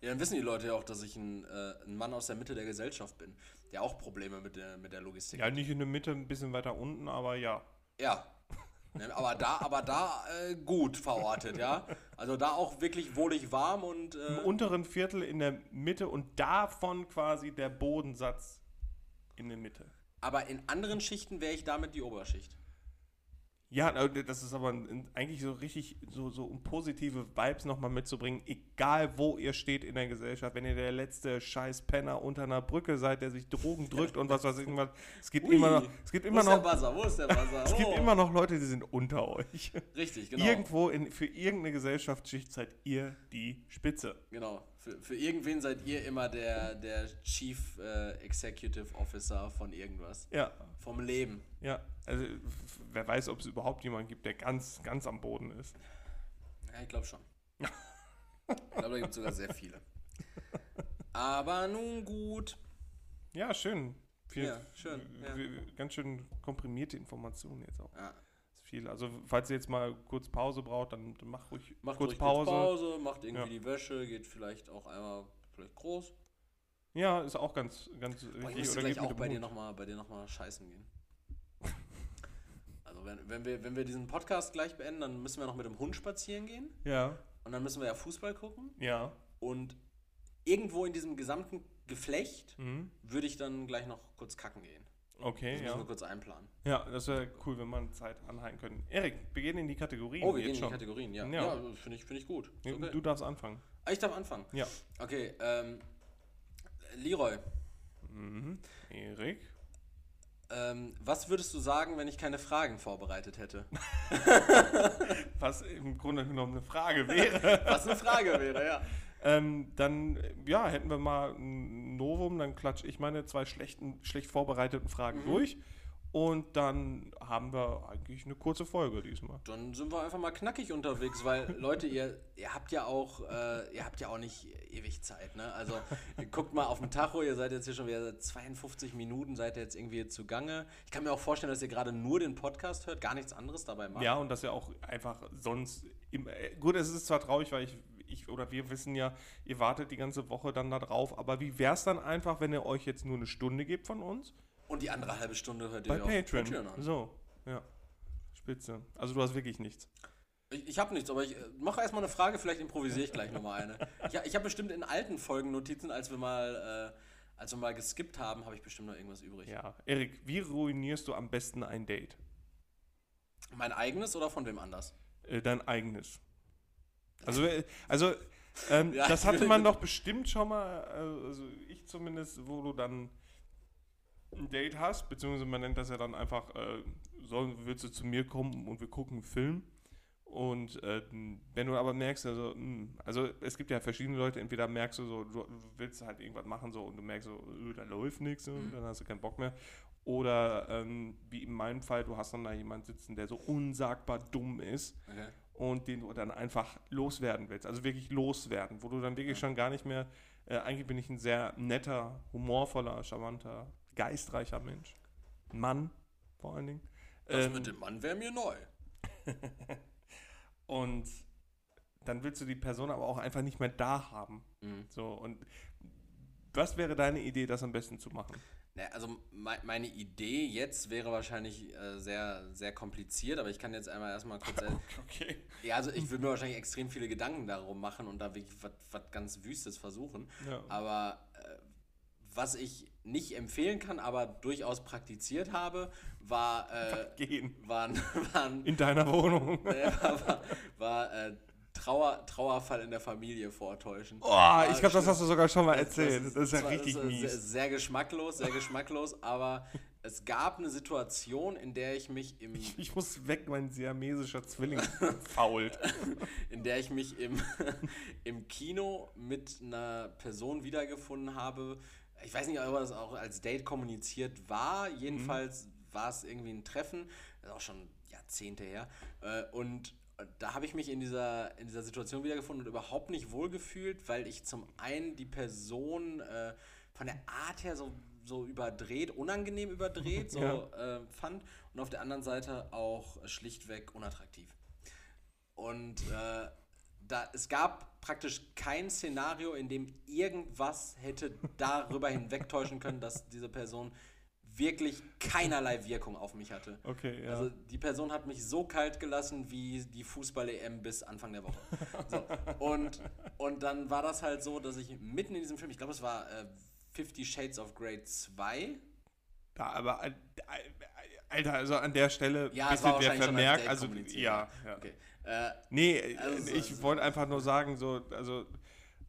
Ja, dann wissen die Leute ja auch, dass ich ein, äh, ein Mann aus der Mitte der Gesellschaft bin, der auch Probleme mit der, mit der Logistik Ja, hat. nicht in der Mitte, ein bisschen weiter unten, aber ja. Ja. Ne, Aber da, aber da äh, gut verortet, ja. Also da auch wirklich wohlig warm und Im äh, unteren Viertel in der Mitte und davon quasi der Bodensatz in der Mitte. aber in anderen Schichten wäre ich damit die Oberschicht. Ja, das ist aber eigentlich so richtig, so, so um positive Vibes nochmal mitzubringen, egal wo ihr steht in der Gesellschaft, wenn ihr der letzte scheiß Penner unter einer Brücke seid, der sich Drogen drückt und was weiß ich was, es gibt Ui. immer noch, es gibt Wo immer der noch, Buzzer? Wo ist der Buzzer? es gibt Oh. immer noch Leute, die sind unter euch. Richtig, genau. Irgendwo in, für irgendeine Gesellschaftsschicht seid ihr die Spitze. Genau. Für, für irgendwen seid ihr immer der, der Chief äh, Executive Officer von irgendwas. Ja, Vom Leben. ja, also wer weiß, ob es überhaupt jemanden gibt, der ganz, ganz am Boden ist. Ja, ich glaube schon. ich glaube, da gibt es sogar sehr viele. Aber nun gut. Ja, schön. Viel, Ja, schön, ja. Ganz schön komprimierte Informationen jetzt auch. Ja. Viel. Also falls ihr jetzt mal kurz Pause braucht, dann, macht ruhig Macht kurz ruhig Pause. kurz Pause, macht irgendwie Ja. die Wäsche, geht vielleicht auch einmal vielleicht groß. Ja, ist auch ganz, ganz Boah, ich wichtig. müsste gleich geht mit auch bei dir Hund. nochmal bei dir noch mal scheißen gehen. Also wenn, wenn, wir, wenn wir diesen Podcast gleich beenden, dann müssen wir noch mit dem Hund spazieren gehen. Ja, Und dann müssen wir ja Fußball gucken. ja. Und irgendwo in diesem gesamten Geflecht Mhm. würde ich dann gleich noch kurz kacken gehen. Okay, Das müssen wir ja. kurz einplanen. Ja, das wäre cool, wenn man Zeit anhalten können. Erik, wir gehen in die Kategorien. Oh, wir gehen in die schon. Kategorien, ja. Ja. Ja, finde ich, find ich gut. Ja, Okay. Du darfst anfangen. Ah, ich darf anfangen. Ja. Okay, ähm, Leroy, Mhm. Erik. ähm, was würdest du sagen, wenn ich keine Fragen vorbereitet hätte? [LAUGHS] Was im Grunde genommen eine Frage wäre. [LAUGHS] Was eine Frage wäre, ja. Ähm, dann, ja, hätten wir mal ein Novum, dann klatsche ich meine zwei schlechten, schlecht vorbereiteten Fragen Mhm. durch. Und dann haben wir eigentlich eine kurze Folge diesmal. Dann sind wir einfach mal knackig unterwegs, weil [LAUGHS] Leute, ihr, ihr habt ja auch, äh, ihr habt ja auch nicht ewig Zeit, ne? Also ihr guckt mal auf den Tacho, ihr seid jetzt hier schon wieder seit 52 Minuten, seid ihr jetzt irgendwie zugange. Ich kann mir auch vorstellen, dass ihr gerade nur den Podcast hört, gar nichts anderes dabei macht. Ja, und das ja auch einfach sonst. Im, äh, gut, es ist zwar traurig, weil ich, ich oder wir wissen ja, ihr wartet die ganze Woche dann da drauf, aber wie wäre es dann einfach, wenn ihr euch jetzt nur eine Stunde gebt von uns? Und die andere halbe Stunde hört ihr Bei auf Patreon. an. So, ja. Spitze. Also du hast wirklich nichts. Ich, ich habe nichts, aber ich äh, mache erstmal eine Frage, vielleicht improvisiere ich gleich nochmal eine. [LAUGHS] Ich, ich habe bestimmt in alten Folgen Notizen, als wir mal, äh, als wir mal geskippt haben, habe ich bestimmt noch irgendwas übrig. Ja. Erik, wie ruinierst du am besten ein Date? Mein eigenes oder von wem anders? Äh, dein eigenes. Also, äh, also ähm, Ja, das hatte man doch bestimmt schon mal, äh, also ich zumindest, wo du dann ein Date hast, beziehungsweise man nennt das ja dann einfach, äh, soll, willst du zu mir kommen und wir gucken einen Film. Und äh, wenn du aber merkst, also, mh, also es gibt ja verschiedene Leute, entweder merkst du so, du willst halt irgendwas machen so und du merkst so, äh, da läuft nichts, so, Mhm. dann hast du keinen Bock mehr. Oder ähm, wie in meinem Fall, du hast dann da jemanden sitzen, der so unsagbar dumm ist Okay. Und den du dann einfach loswerden willst. Also wirklich loswerden, wo du dann wirklich schon gar nicht mehr, äh, eigentlich bin ich ein sehr netter, humorvoller, charmanter, geistreicher Mensch. Mann, vor allen Dingen. Das Ähm, mit dem Mann wäre mir neu. [LAUGHS] und dann willst du die Person aber auch einfach nicht mehr da haben. Mhm. So, und was wäre deine Idee, das am besten zu machen? Also mei- meine Idee jetzt wäre wahrscheinlich äh, sehr, sehr kompliziert, aber ich kann jetzt einmal erstmal kurz. [LAUGHS] Okay. ja, also ich würde mir wahrscheinlich extrem viele Gedanken darum machen und da wirklich was ganz Wüstes versuchen. Ja. Aber äh, was ich nicht empfehlen kann, aber durchaus praktiziert habe, war, äh, Gehen. waren, [LAUGHS] waren In deiner Wohnung. [LAUGHS] war, war, war äh, Trauer, Trauerfall in der Familie vortäuschen. Oh, ich glaube, das hast du sogar schon mal erzählt. Das, das ist ja war- richtig das mies. Sehr, sehr geschmacklos, sehr geschmacklos, aber es gab eine Situation, in der ich mich im, Ich muss weg, mein siamesischer Zwilling [LAUGHS] fault. in der ich mich im, [LAUGHS] im Kino mit einer Person wiedergefunden habe. Ich weiß nicht, ob das auch als Date kommuniziert war. Jedenfalls war es irgendwie ein Treffen. Das ist auch schon Jahrzehnte her. Äh, Und da habe ich mich in dieser, in dieser Situation wiedergefunden und überhaupt nicht wohlgefühlt, weil ich zum einen die Person äh, von der Art her so, so überdreht, unangenehm überdreht, [LAUGHS] so Ja. äh, fand und auf der anderen Seite auch schlichtweg unattraktiv. Und äh, da, es gab praktisch kein Szenario, in dem irgendwas hätte darüber hinwegtäuschen können, dass diese Person wirklich keinerlei Wirkung auf mich hatte. Okay, ja. Also die Person hat mich so kalt gelassen wie die Fußball-EM bis Anfang der Woche. So, und, und dann war das halt so, dass ich mitten in diesem Film, ich glaube es war äh, Fifty Shades of Grey 2, da, aber, äh, Alter, also an der Stelle Ja, war der Vermerk, also ja, ja. okay. Äh, Nee, Also, ich also- wollte einfach nur sagen, so, also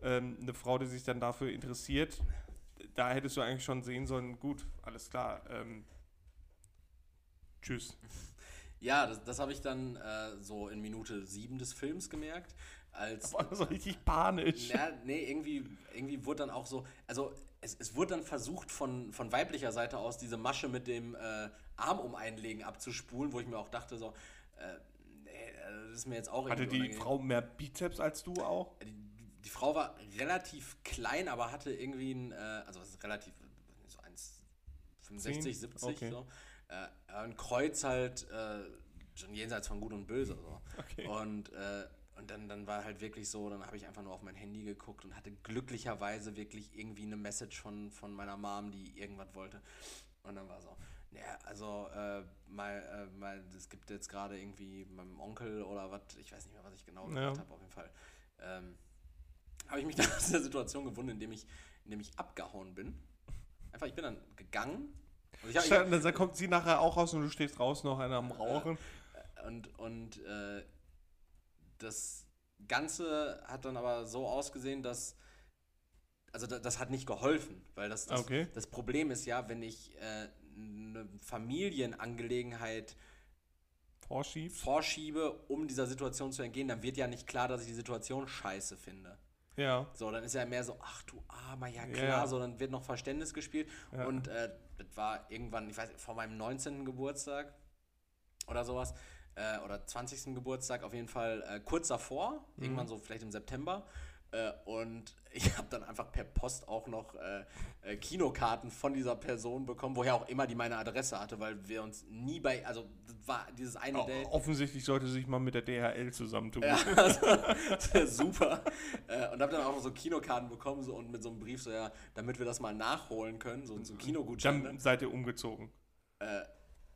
ähm, eine Frau, die sich dann dafür interessiert, da hättest du eigentlich schon sehen sollen, gut, alles klar. Ähm, tschüss. [LAUGHS] Ja, das, das habe ich dann äh, so in Minute 7 des Films gemerkt. Als, War so richtig panisch. ja, nee, irgendwie, irgendwie wurde dann auch so, also es, es wurde dann versucht von, von weiblicher Seite aus diese Masche mit dem äh, Arm um einlegen abzuspulen, wo ich mir auch dachte so, äh, nee, äh, das ist mir jetzt auch Hatte die. Frau mehr Bizeps als du auch? Die, die Frau war relativ klein, aber hatte irgendwie ein, äh, also was ist relativ, so 1,65, Zehn? 70 Okay. so. Äh, ein Kreuz halt äh, schon jenseits von Gut und Böse. So. Okay. Und, äh, und dann, dann war halt wirklich so, dann habe ich einfach nur auf mein Handy geguckt und hatte glücklicherweise wirklich irgendwie eine Message von, von meiner Mom, die irgendwas wollte. Und dann war so, ja, also äh, mal, äh, mal, es gibt jetzt gerade irgendwie meinem Onkel oder was, ich weiß nicht mehr, was ich genau gesagt Ja. habe, auf jeden Fall. Ähm, habe ich mich [LAUGHS] dann aus der Situation gewunden, indem ich, indem ich abgehauen bin. Einfach, ich bin dann gegangen. Und, ich hab, ich hab, Dann kommt sie nachher auch raus und du stehst raus noch einer am Rauchen. und, und äh, das Ganze hat dann aber so ausgesehen, dass. Also da, das hat nicht geholfen, weil das, das, Okay. das Problem ist ja, wenn ich äh, eine Familienangelegenheit vorschiebe, um dieser Situation zu entgehen, dann wird ja nicht klar, dass ich die Situation scheiße finde. Ja. So, dann ist ja mehr so, ach du Armer, ja klar, ja. so, dann wird noch Verständnis gespielt. Ja. Und äh, das war irgendwann, ich weiß vor meinem 19. Geburtstag oder sowas, äh, oder 20. Geburtstag, auf jeden Fall äh, kurz davor, Mhm. irgendwann so vielleicht im September. Äh, und ich habe dann einfach per Post auch noch äh, äh, Kinokarten von dieser Person bekommen, woher auch immer die meine Adresse hatte, weil wir uns nie bei, also war dieses eine Date. Offensichtlich sollte sich mal mit der DHL zusammentun. Ja, [LAUGHS] also, [LAUGHS] super. Äh, und habe dann auch noch so Kinokarten bekommen so, und mit so einem Brief so, ja, damit wir das mal nachholen können, so, so Kinogutscheine. Dann seid ihr umgezogen. Äh,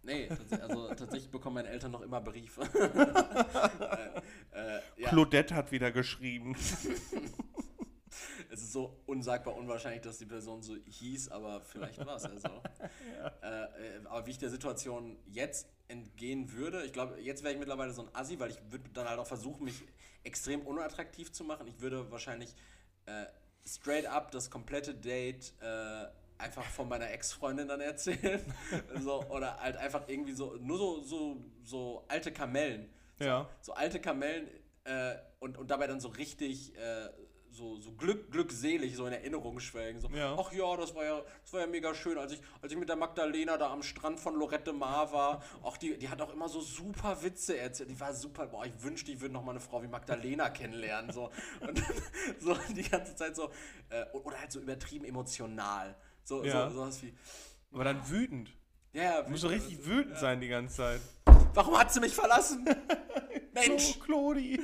nee, tats also tatsächlich bekommen meine Eltern noch immer Briefe. [LAUGHS] äh, äh, ja, Claudette hat wieder geschrieben. es ist so unsagbar unwahrscheinlich, dass die Person so hieß, aber vielleicht war es ja so. [LAUGHS] Äh, äh, aber wie ich der Situation jetzt entgehen würde, ich glaube, jetzt wäre ich mittlerweile so ein Assi, weil ich würde dann halt auch versuchen, mich extrem unattraktiv zu machen. Ich würde wahrscheinlich äh, straight up das komplette Date äh, einfach von meiner Ex-Freundin dann erzählen. [LAUGHS] so, oder halt einfach irgendwie so, nur so, so, so alte Kamellen. So, Ja. so alte Kamellen äh, und, und dabei dann so richtig äh, so, so glück, glückselig so in Erinnerung schwelgen. So, Ja. ach ja, das war ja, das war ja mega schön, als ich, als ich mit der Magdalena da am Strand von Lorette Mar war. Auch die, die hat auch immer so super Witze erzählt. Die war super. Boah, ich wünschte, ich würde noch mal eine Frau wie Magdalena kennenlernen. So. Und [LAUGHS] so die ganze Zeit so, äh, oder halt so übertrieben emotional. So, Ja. so sowas wie. Aber dann wütend. Ja, ja, Du musst so richtig wütend sein die ganze Zeit. Warum hat sie mich verlassen? [LAUGHS] Mensch! Oh, Claudi.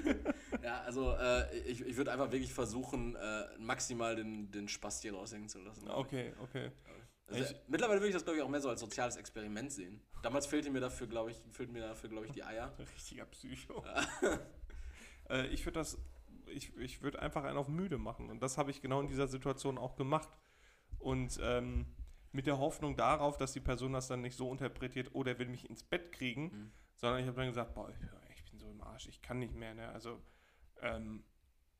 Ja, also äh, ich, ich würde einfach wirklich versuchen, äh, maximal den, den Spaß hier raushängen zu lassen. Okay, okay. Also, Ich- mittlerweile würde ich das, glaube ich, auch mehr so als soziales Experiment sehen. Damals fehlte mir dafür, glaube ich, fehlten mir dafür, glaube ich, die Eier. [LAUGHS] Richtiger Psycho. [LAUGHS] äh, ich würde das, ich, ich würde einfach einen auf müde machen. Und das habe ich genau in dieser Situation auch gemacht. Und ähm, mit der Hoffnung darauf, dass die Person das dann nicht so interpretiert, oh, der will mich ins Bett kriegen, Mhm. sondern ich habe dann gesagt, boah, ich, ich bin so im Arsch, ich kann nicht mehr. Ne? Also ähm,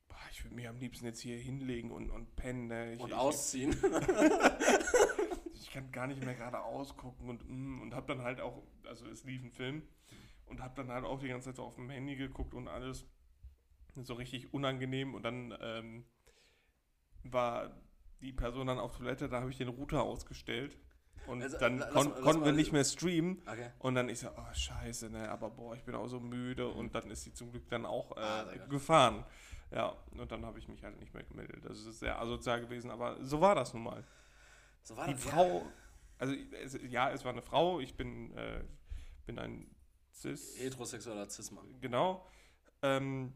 boah, ich würde mich am liebsten jetzt hier hinlegen und, und pennen. Ne? Ich, Und ich, ausziehen. [LAUGHS] ich kann gar nicht mehr gerade ausgucken und, mm, und hab dann halt auch, also es lief ein Film und hab dann halt auch die ganze Zeit so auf dem Handy geguckt und alles so richtig unangenehm und dann ähm, war die Person dann auf Toilette, da habe ich den Router ausgestellt und Also, dann lass kon lass konnten wir nicht mehr streamen Okay. und dann ich so, oh scheiße, ne, aber boah, ich bin auch so müde und dann ist sie zum Glück dann auch äh, Mhm. Ah, gefahren. Ja, und dann habe ich mich halt nicht mehr gemeldet. Das ist sehr asozial gewesen, aber so war das nun mal. So war Die das, Frau, also es, ja, es war eine Frau, ich bin, äh, bin ein Cis, Ja. Heterosexueller Cis-Mann. genau. Ähm,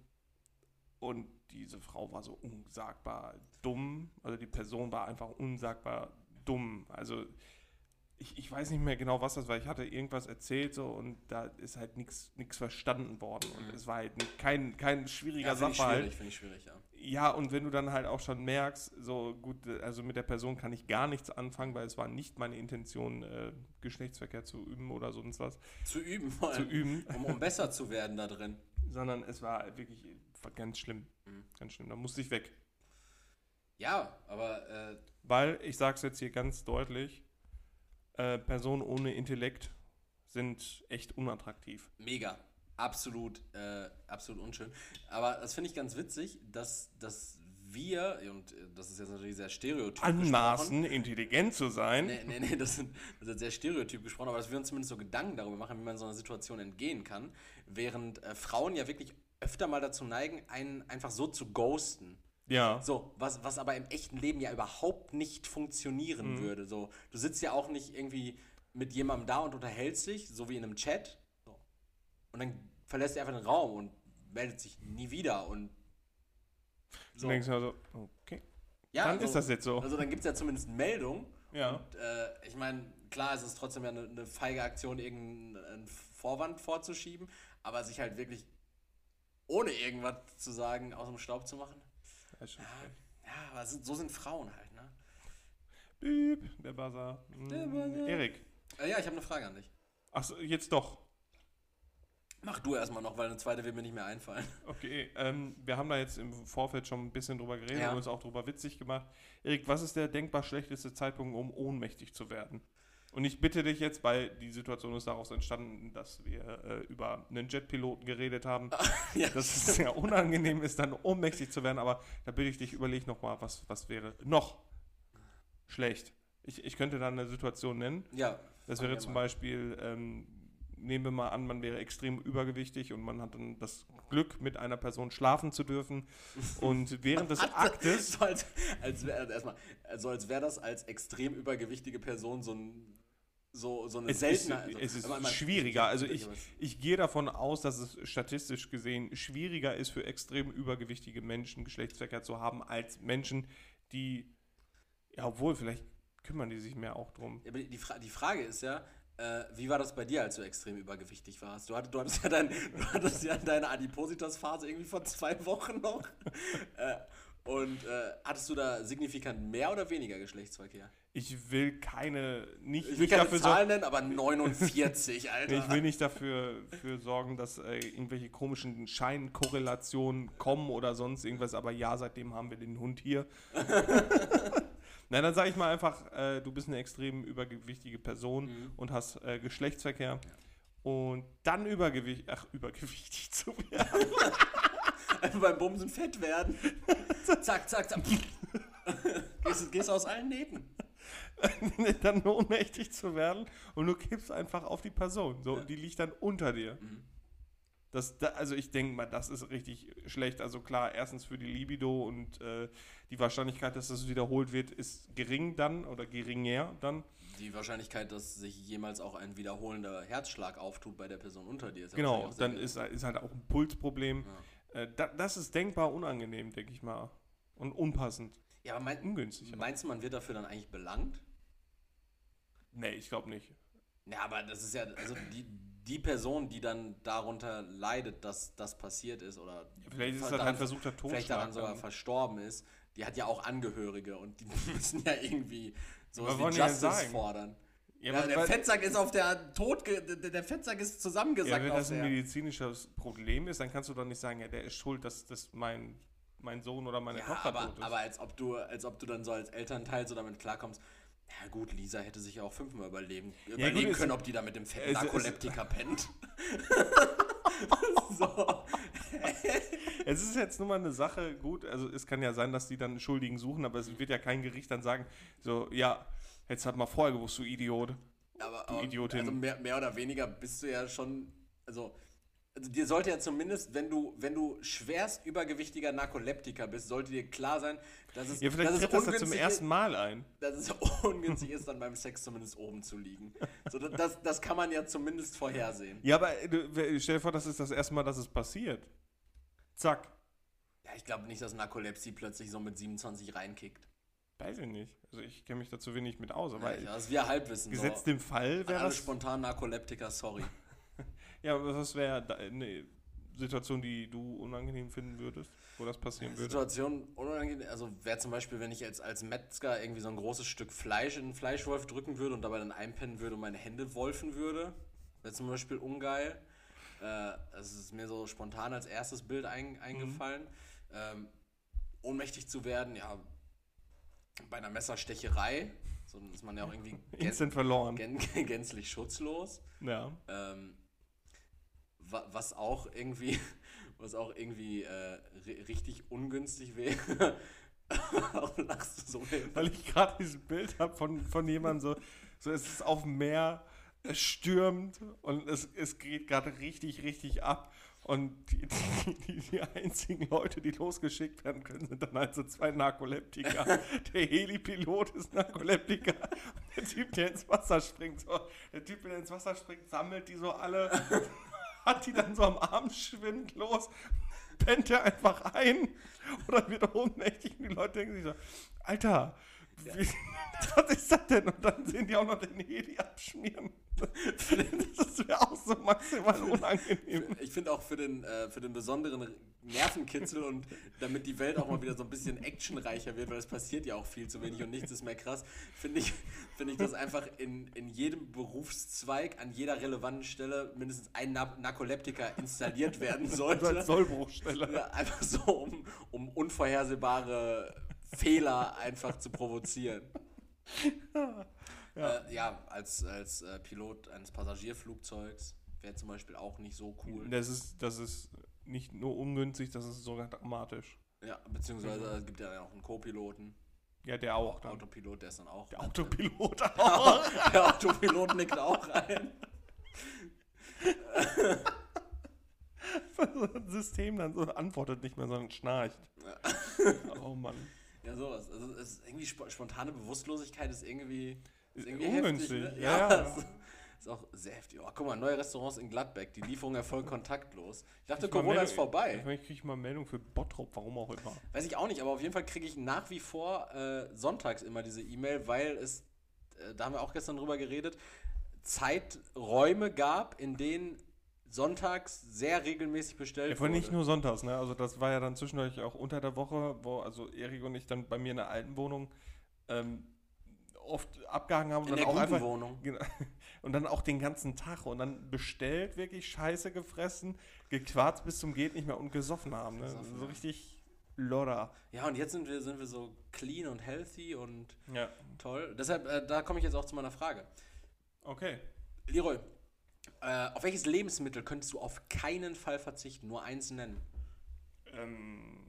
und diese Frau war so unsagbar dumm, also die Person war einfach unsagbar dumm. Also ich, ich weiß nicht mehr genau, was das war. Ich hatte irgendwas erzählt so und da ist halt nichts verstanden worden. Und Mhm. es war halt kein, kein schwieriger Ja, finde ich Sachverhalt. schwierig, finde ich schwierig, ja. Ja, und wenn du dann halt auch schon merkst, so gut, also mit der Person kann ich gar nichts anfangen, weil es war nicht meine Intention, äh, Geschlechtsverkehr zu üben oder sonst was Zu üben vor zu allem. üben, Um, um besser zu werden da drin. sondern es war wirklich ganz schlimm. Mhm. Ganz schlimm. Da musste ich weg. Ja, aber äh, Weil, ich sag's jetzt hier ganz deutlich, äh, Personen ohne Intellekt sind echt unattraktiv. mega. Absolut, äh, absolut unschön. Aber das finde ich ganz witzig, dass, dass wir, und äh, das ist jetzt natürlich sehr stereotyp gesprochen. Anmaßen, intelligent zu sein. Nee, nee, nee, [LAUGHS] das, sind, das ist sehr stereotyp gesprochen, aber dass wir uns zumindest so Gedanken darüber machen, wie man so einer Situation entgehen kann, während äh, Frauen ja wirklich öfter mal dazu neigen, einen einfach so zu ghosten. Ja. So, was, was aber im echten Leben ja überhaupt nicht funktionieren würde. So, du sitzt ja auch nicht irgendwie mit jemandem da und unterhältst dich, so wie in einem Chat. So. Und dann verlässt er einfach den Raum und meldet sich nie wieder. Und Du denkst dir also, okay, ja, dann also, ist das jetzt so. Also dann gibt es ja zumindest Meldung. Ja. Und, äh, ich meine, klar, es ist trotzdem ja eine, eine feige Aktion, irgendeinen Vorwand vorzuschieben, aber sich halt wirklich ohne irgendwas zu sagen, aus dem Staub zu machen. Ja, frech. Ja, aber so sind Frauen halt, ne? Piep, der Buzzer. Der Buzzer. Erik. Äh, ja, ich habe eine Frage an dich. Achso, jetzt doch. Mach du erstmal noch, weil eine zweite wird mir nicht mehr einfallen. [LAUGHS] Okay, ähm, wir haben da jetzt im Vorfeld schon ein bisschen drüber geredet Ja. und uns auch drüber witzig gemacht. Erik, was ist der denkbar schlechteste Zeitpunkt, um ohnmächtig zu werden? Und ich bitte dich jetzt, weil die Situation ist daraus entstanden, dass wir äh, über einen Jetpiloten geredet haben, [LAUGHS] ja, dass es sehr unangenehm ist, dann ohnmächtig zu werden. Aber da bitte ich dich, überleg nochmal, was, was wäre noch schlecht. Ich, ich könnte da eine Situation nennen. ja. Das wäre zum. Beispiel, ähm, nehmen wir mal an, man wäre extrem übergewichtig und man hat dann das Glück, mit einer Person schlafen zu dürfen. [LAUGHS] Und während des Aktes, So als, als wäre also als wäre das als extrem übergewichtige Person so ein so, so eine es ist, seltene. also, es ist man- schwieriger. Also ich, ich gehe davon aus, dass es statistisch gesehen schwieriger ist für extrem übergewichtige Menschen Geschlechtsverkehr zu haben, als Menschen, die, ja, obwohl, vielleicht kümmern die sich mehr auch drum. Ja, aber die, Fra die Frage ist ja, äh, wie war das bei dir, als du extrem übergewichtig warst? Du, hattest, du, hattest, ja dein, [LAUGHS] du hattest ja deine Adipositas-Phase irgendwie vor zwei Wochen noch. [LAUGHS] äh, und äh, hattest du da signifikant mehr oder weniger Geschlechtsverkehr? Ich will keine, nicht, Ich will nicht keine dafür Zahlen nennen, aber 49, [LAUGHS] Alter. Ich will nicht dafür für sorgen, dass äh, irgendwelche komischen Scheinkorrelationen kommen oder sonst irgendwas, aber ja, seitdem haben wir den Hund hier. [LAUGHS] Na, dann sage ich mal einfach, äh, du bist eine extrem übergewichtige Person Mhm. und hast äh, Geschlechtsverkehr. Und dann übergewichtig, ach, übergewichtig zu werden. Einfach beim Bumsen fett werden. [LAUGHS] zack, zack, zack. gehst, gehst aus allen Nähten. [LAUGHS] dann ohnmächtig zu werden und du kippst einfach auf die Person. So, Ja. und die liegt dann unter dir. Mhm. Das, da, also ich denke mal, das ist richtig schlecht. Also klar, erstens für die Libido und äh, die Wahrscheinlichkeit, dass das wiederholt wird, ist gering dann oder geringer dann. Die Wahrscheinlichkeit, dass sich jemals auch ein wiederholender Herzschlag auftut bei der Person unter dir. Ist ja Genau, dann ist, ist halt auch ein Pulsproblem. Äh, da, das ist denkbar unangenehm, denke ich mal. Und unpassend. Ja, aber mein, Ungünstig. meinst du, man wird dafür dann eigentlich belangt? Nee, ich glaube nicht. Ja, aber das ist ja, also die, die Person, die dann darunter leidet, dass das passiert ist oder Vielleicht ist daran- halt versuchter Totschlag. vielleicht daran sogar verstorben ist, die hat ja auch Angehörige und die [LAUGHS] müssen ja irgendwie sowas Was wie Justice fordern. Ja, weil- der Fettsack ist auf der Tod, der Fettsack ist Ja, zusammengesackt wenn auf das ein medizinisches Problem ist, dann kannst du doch nicht sagen, ja, der ist schuld, dass, dass mein, mein Sohn oder meine Ja, Tochter aber, tot ist. aber als ob du, als ob du dann so als Elternteil so damit klarkommst. Ja gut, Lisa hätte sich ja auch fünfmal überleben, überlegen es- können, ob die da mit dem fetten Narkoleptiker pennt. [LAUGHS] so. Es ist jetzt nur mal eine Sache, gut, also es kann ja sein, dass die dann Schuldigen suchen, aber es wird ja kein Gericht dann sagen, so, ja, jetzt hat mal vorher gewusst, du Idiot. Aber, Du Idiotin. also mehr, mehr oder weniger bist du ja schon, also, also dir sollte ja zumindest, wenn du, wenn du schwerst übergewichtiger Narkoleptiker bist, sollte dir klar sein, dass es, Ja, dass es tritt das zum ungünstig ersten Mal ein. dass es ungünstig ist, dann beim Sex zumindest oben zu liegen. So, das- das, kann man ja zumindest vorhersehen. Ja, aber stell dir vor, das ist das erste Mal, dass es passiert. Zack. Ja, ich glaube nicht, dass Narkolepsie plötzlich so mit 27 reinkickt. Weiß ich nicht. Also ich kenne mich dazu wenig mit aus, aber Ja, das ist wir Halbwissen. gesetzt so. im Fall wäre alle das... spontan Narkoleptiker, sorry. Ja, aber was wäre eine Situation, die du unangenehm finden würdest, wo das passieren würde? Situation unangenehm, also wäre zum Beispiel, wenn ich als, als Metzger irgendwie so ein großes Stück Fleisch in einen Fleischwolf drücken würde und dabei dann einpennen würde und meine Hände wolfen würde, wäre zum Beispiel ungeil. Äh, es ist mir so spontan als erstes Bild ein, eingefallen. Ähm, ohnmächtig zu werden, ja, bei einer Messerstecherei, so ist man ja auch irgendwie [LAUGHS] Instant verloren. gän [LAUGHS] gänzlich schutzlos. Ja. Ähm, was auch irgendwie, [LAUGHS] was auch irgendwie äh, ri- richtig ungünstig wäre. [LAUGHS] Warum lachst du so? Weil ich gerade dieses Bild habe von, von jemandem so, so es ist auf dem Meer, es stürmt und es, es geht gerade richtig, richtig ab. Und die, die, die einzigen Leute, die losgeschickt werden können, sind dann halt so zwei Narkoleptiker. [LAUGHS] Der Helipilot ist Narkoleptiker. Und der Typ, der ins Wasser springt, so, der Typ, der ins Wasser springt, sammelt die so alle, hat die dann so am Arm schwimmt los, pennt er einfach ein oder wird ohnmächtig und die Leute denken sich so, Alter, wie, [LAUGHS] was ist das denn? Und dann sehen die auch noch den Heli abschmieren. [LAUGHS] Das wäre auch so maximal unangenehm. Ich finde auch für den, äh, für den besonderen Nervenkitzel und damit die Welt auch mal wieder so ein bisschen actionreicher wird, weil es passiert ja auch viel zu wenig und nichts ist mehr krass, finde ich, finde ich, dass einfach in, in jedem Berufszweig an jeder relevanten Stelle mindestens ein Nar Narkoleptiker installiert werden [LAUGHS] So als sollte. Sollbruchstelle. Ja, einfach so, um, um unvorhersehbare Fehler einfach zu provozieren. Ja. [LAUGHS] Ja, äh, ja als, als äh, Pilot eines Passagierflugzeugs wäre zum Beispiel auch nicht so cool. Das ist, das ist nicht nur ungünstig, das ist sogar dramatisch. Ja, beziehungsweise es gibt ja auch einen Co-Piloten. Ja, der auch dann. Autopilot, der ist dann auch. Der Autopilot auch. [LAUGHS] Der Autopilot nickt auch rein. so ein [LAUGHS] System dann so antwortet nicht mehr, sondern schnarcht. Oh Mann. Ja, sowas. Also es ist irgendwie sp spontane Bewusstlosigkeit ist irgendwie, ist irgendwie Ungünstig, heftig. Ne? ja, ja. Ist, [LAUGHS] ist auch sehr heftig. Oh, guck mal, neue Restaurants in Gladbeck. Die Lieferung erfolgt kontaktlos. Ich dachte, Ich Corona Meldung- ist vorbei. Ich kriege mal Meldung für Bottrop, warum auch immer. Weiß ich auch nicht, aber auf jeden Fall kriege ich nach wie vor äh, sonntags immer diese E-Mail, weil es, äh, da haben wir auch gestern drüber geredet, Zeiträume gab, in denen sonntags sehr regelmäßig bestellt Ja, vor wurde. nicht nur sonntags, ne? Also das war ja dann zwischendurch auch unter der Woche, wo also Erik und ich dann bei mir in der alten Wohnung ähm, oft abgehangen haben und in dann der auch einfach Wohnung. Genau. Und dann auch den ganzen Tag und dann bestellt, wirklich Scheiße gefressen, gequarzt bis zum geht nicht mehr und gesoffen haben. Ne? Gesoffen, so richtig lodder. Ja, und jetzt sind wir, sind wir so clean und healthy und Ja. toll. Deshalb, äh, da komme ich jetzt auch zu meiner Frage. Okay. Leroy, äh, auf welches Lebensmittel könntest du auf keinen Fall verzichten? Nur eins nennen. Ähm,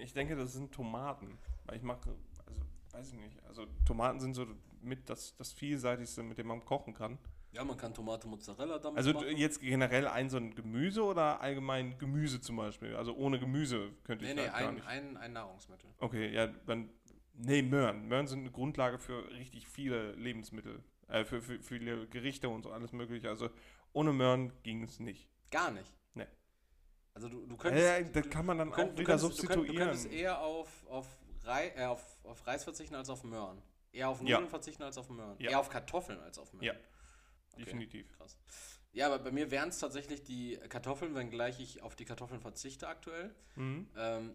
ich denke, das sind Tomaten. Weil ich mache, also weiß ich nicht, also Tomaten sind so mit das, das vielseitigste, mit dem man kochen kann. Ja, man kann Tomate Mozzarella damit Also machen. jetzt generell ein so ein Gemüse oder allgemein Gemüse zum Beispiel? Also ohne Gemüse könnte Nee, ich nee, halt gar ein, nicht. ein, ein Nahrungsmittel. Okay, ja, dann. Nee, Möhren. Möhren sind eine Grundlage für richtig viele Lebensmittel. Äh, für, für viele Gerichte und so alles Mögliche. Also ohne Möhren ging es nicht. Gar nicht. Nee. Also du, du könntest. Äh, das kann man dann du könnt- auch du wieder könntest- Du, könnt, du substituieren. könntest eher auf, auf, Rei, äh, auf, auf Reis verzichten als auf Möhren. Eher auf Ja. Nudeln verzichten als auf Möhren. Ja. Eher auf Kartoffeln als auf Möhren. Ja. Okay. Definitiv. Krass. Ja, aber bei mir wären es tatsächlich die Kartoffeln, wenngleich ich auf die Kartoffeln verzichte aktuell. Mhm. Ähm,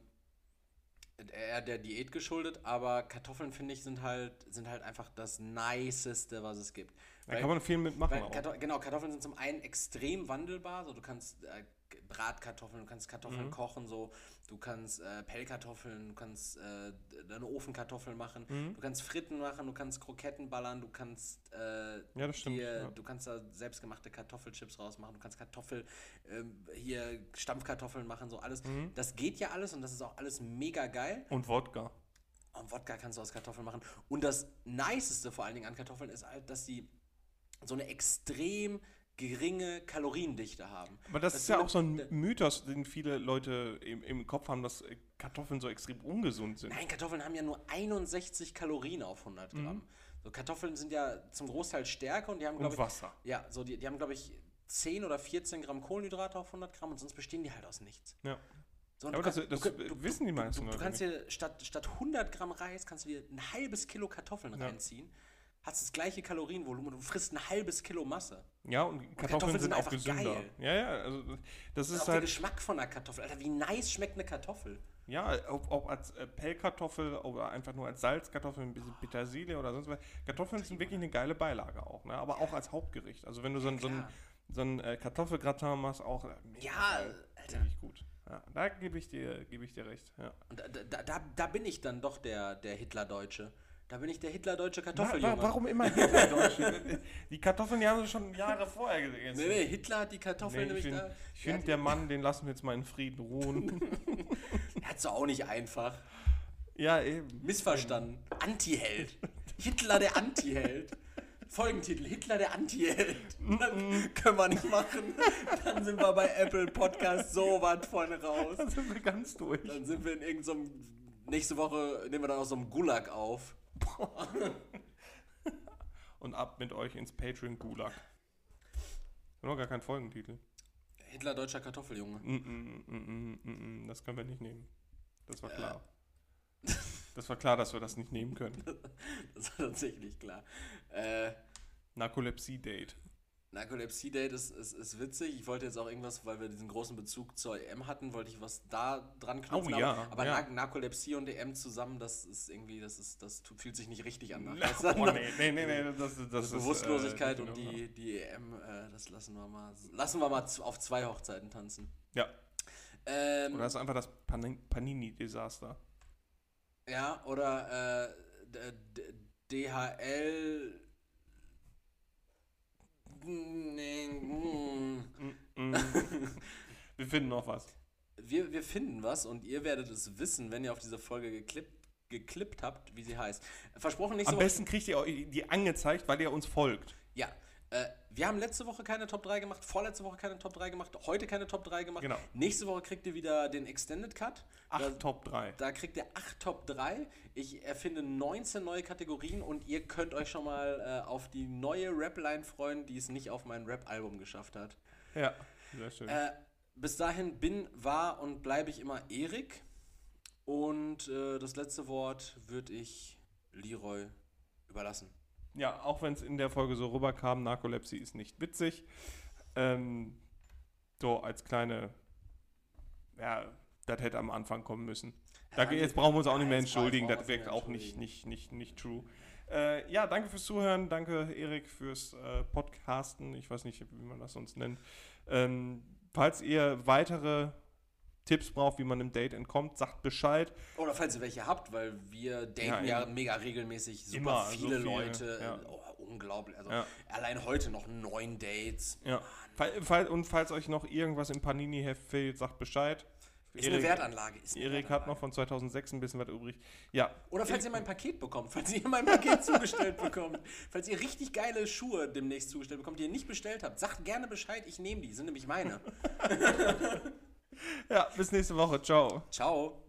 eher der Diät geschuldet, aber Kartoffeln, finde ich, sind halt, sind halt einfach das Niceste, was es gibt. Da kann man viel mitmachen Weil auch. Karto genau, Kartoffeln sind zum einen extrem wandelbar. So, du kannst äh, Bratkartoffeln, du kannst Kartoffeln Mhm. kochen, so, du kannst äh, Pellkartoffeln, du kannst äh, deine Ofenkartoffeln machen, Mhm. du kannst Fritten machen, du kannst Kroketten ballern, du kannst äh, Ja, stimmt, dir, ja. du kannst da selbstgemachte Kartoffelchips rausmachen, du kannst Kartoffel ähm, hier Stampfkartoffeln machen, so alles. Mhm. Das geht ja alles und das ist auch alles mega geil. Und Wodka. Und Wodka kannst du aus Kartoffeln machen. Und das Niceste vor allen Dingen an Kartoffeln ist halt, dass sie so eine extrem geringe Kaloriendichte haben. Aber das, Das ist ja auch so ein Mythos, den viele Leute im, im Kopf haben, dass Kartoffeln so extrem ungesund sind. Nein, Kartoffeln haben ja nur 61 Kalorien auf 100 Gramm. So Kartoffeln sind ja zum Großteil Stärke und die haben, glaube ich, Wasser. ja, so die, die haben, glaube ich, 10 oder 14 Gramm Kohlenhydrate auf 100 Gramm und sonst bestehen die halt aus nichts. Ja. So, Aber du das- kann- das du- wissen die meisten du, du, du kannst dir statt, statt 100 Gramm Reis kannst du dir ein halbes Kilo Kartoffeln Ja. reinziehen, hast das gleiche Kalorienvolumen und du frisst ein halbes Kilo Masse. Ja, und Kartoffeln, Kartoffeln sind sind auch gesünder. geil. Ja, ja, also das ist auch der halt, Geschmack von einer Kartoffel. Alter, wie nice schmeckt eine Kartoffel. ja, ob, ob als äh, Pellkartoffel oder einfach nur als Salzkartoffel, ein bisschen Petersilie oder sonst was. Kartoffeln sind wirklich eine geile Beilage auch, ne? aber auch als Hauptgericht. Also wenn du so, ein- so ein, so ein äh, Kartoffelgratin machst, auch äh, Ja. Alter. Gut. Ja, da gebe ich dir, gebe ich dir recht. Ja. Und da, da, da, da bin ich dann doch der, der Hitler-Deutsche. Da bin ich der Hitler-Deutsche Kartoffeljunge. wa- warum immer [LAUGHS] Hitler-Deutsche? die Kartoffeln, die haben sie schon Jahre vorher gegessen. Nee, nee, Hitler hat die Kartoffeln Nee, ich nämlich finde, da. ich find, der Mann, den lassen wir jetzt mal in Frieden ruhen. [LAUGHS] Hat es auch nicht einfach. ja, eben. Missverstanden. Antiheld. Hitler der Antiheld. Folgentitel: Hitler der Antiheld. Können wir nicht machen. Dann sind wir bei Apple Podcast so was von raus. Da sind wir ganz durch. Dann sind wir in irgendeinem. nächste Woche nehmen wir dann aus so einem Gulag auf. [LAUGHS] Und ab mit euch ins Patreon-Gulag. Noch gar kein Folgentitel. Hitler deutscher Kartoffeljunge. Mm, mm, mm, mm, mm, mm, Das können wir nicht nehmen. Das war klar. Das war klar, dass wir das nicht nehmen können. [LAUGHS] Das war tatsächlich klar. Äh, Narkolepsie-Date. Narkolepsie-Date ist, ist, ist witzig. Ich wollte jetzt auch irgendwas, weil wir diesen großen Bezug zur EM hatten, wollte ich was da dran knüpfen. Oh ja, aber ja. Nar- Narkolepsie und EM zusammen, das ist irgendwie, das ist, das fühlt sich nicht richtig an. [LAUGHS] Oh, nee, nee, nee, nee, das, das, das ist, Bewusstlosigkeit äh, und die, die EM, äh, das lassen wir mal. Lassen wir mal auf zwei Hochzeiten tanzen. Ja, Ähm, oder das ist einfach das Pan- Panini-Desaster. ja, oder äh, DHL. Nee, mm. Mm, mm. [LAUGHS] wir finden noch was. Wir, wir finden was und ihr werdet es wissen, wenn ihr auf diese Folge geklippt, geklippt habt, wie sie heißt. Versprochen nicht Am so. besten kriegt ihr euch die angezeigt, weil ihr uns folgt. Ja. Äh, wir haben letzte Woche keine Top 3 gemacht, vorletzte Woche keine Top 3 gemacht, heute keine Top 3 gemacht. Genau. Nächste Woche kriegt ihr wieder den Extended Cut. Acht Da, Top 3. da kriegt ihr 8 Top 3. Ich erfinde 19 neue Kategorien und ihr könnt euch schon mal äh, auf die neue Rap-Line freuen, die es nicht auf mein Rap-Album geschafft hat. Ja, sehr schön. Äh, bis dahin bin, war und bleibe ich immer Erik. Und äh, das letzte Wort würde ich Leroy überlassen. Ja, auch wenn es in der Folge so rüberkam, Narkolepsie ist nicht witzig. Ähm, so als kleine, ja, das hätte am Anfang kommen müssen. Danke, jetzt brauchen wir uns auch nicht mehr entschuldigen, das wirkt auch nicht, nicht, nicht, nicht true. Äh, ja, danke fürs Zuhören, danke Erik fürs äh, Podcasten, ich weiß nicht, wie man das sonst nennt. Ähm, falls ihr weitere Tipps braucht, wie man einem Date entkommt, sagt Bescheid. Oder falls ihr welche habt, weil wir daten Ja, ja, mega regelmäßig super Immer, so viele viele, Leute. ja. Oh, unglaublich. Also Ja. allein heute noch neun Dates. Ja. Fall, und falls euch noch irgendwas im Panini-Heft fehlt, sagt Bescheid. Ist eine Wertanlage. Ist eine Erik hat Wertanlage. noch von 2006 ein bisschen was übrig. Ja, Oder falls ihr mein Paket bekommt, falls ihr mein Paket [LAUGHS] zugestellt bekommt, falls ihr richtig geile Schuhe demnächst zugestellt bekommt, die ihr nicht bestellt habt, sagt gerne Bescheid, ich nehme die, sind nämlich meine. [LAUGHS] ja bis nächste Woche. Ciao. Ciao.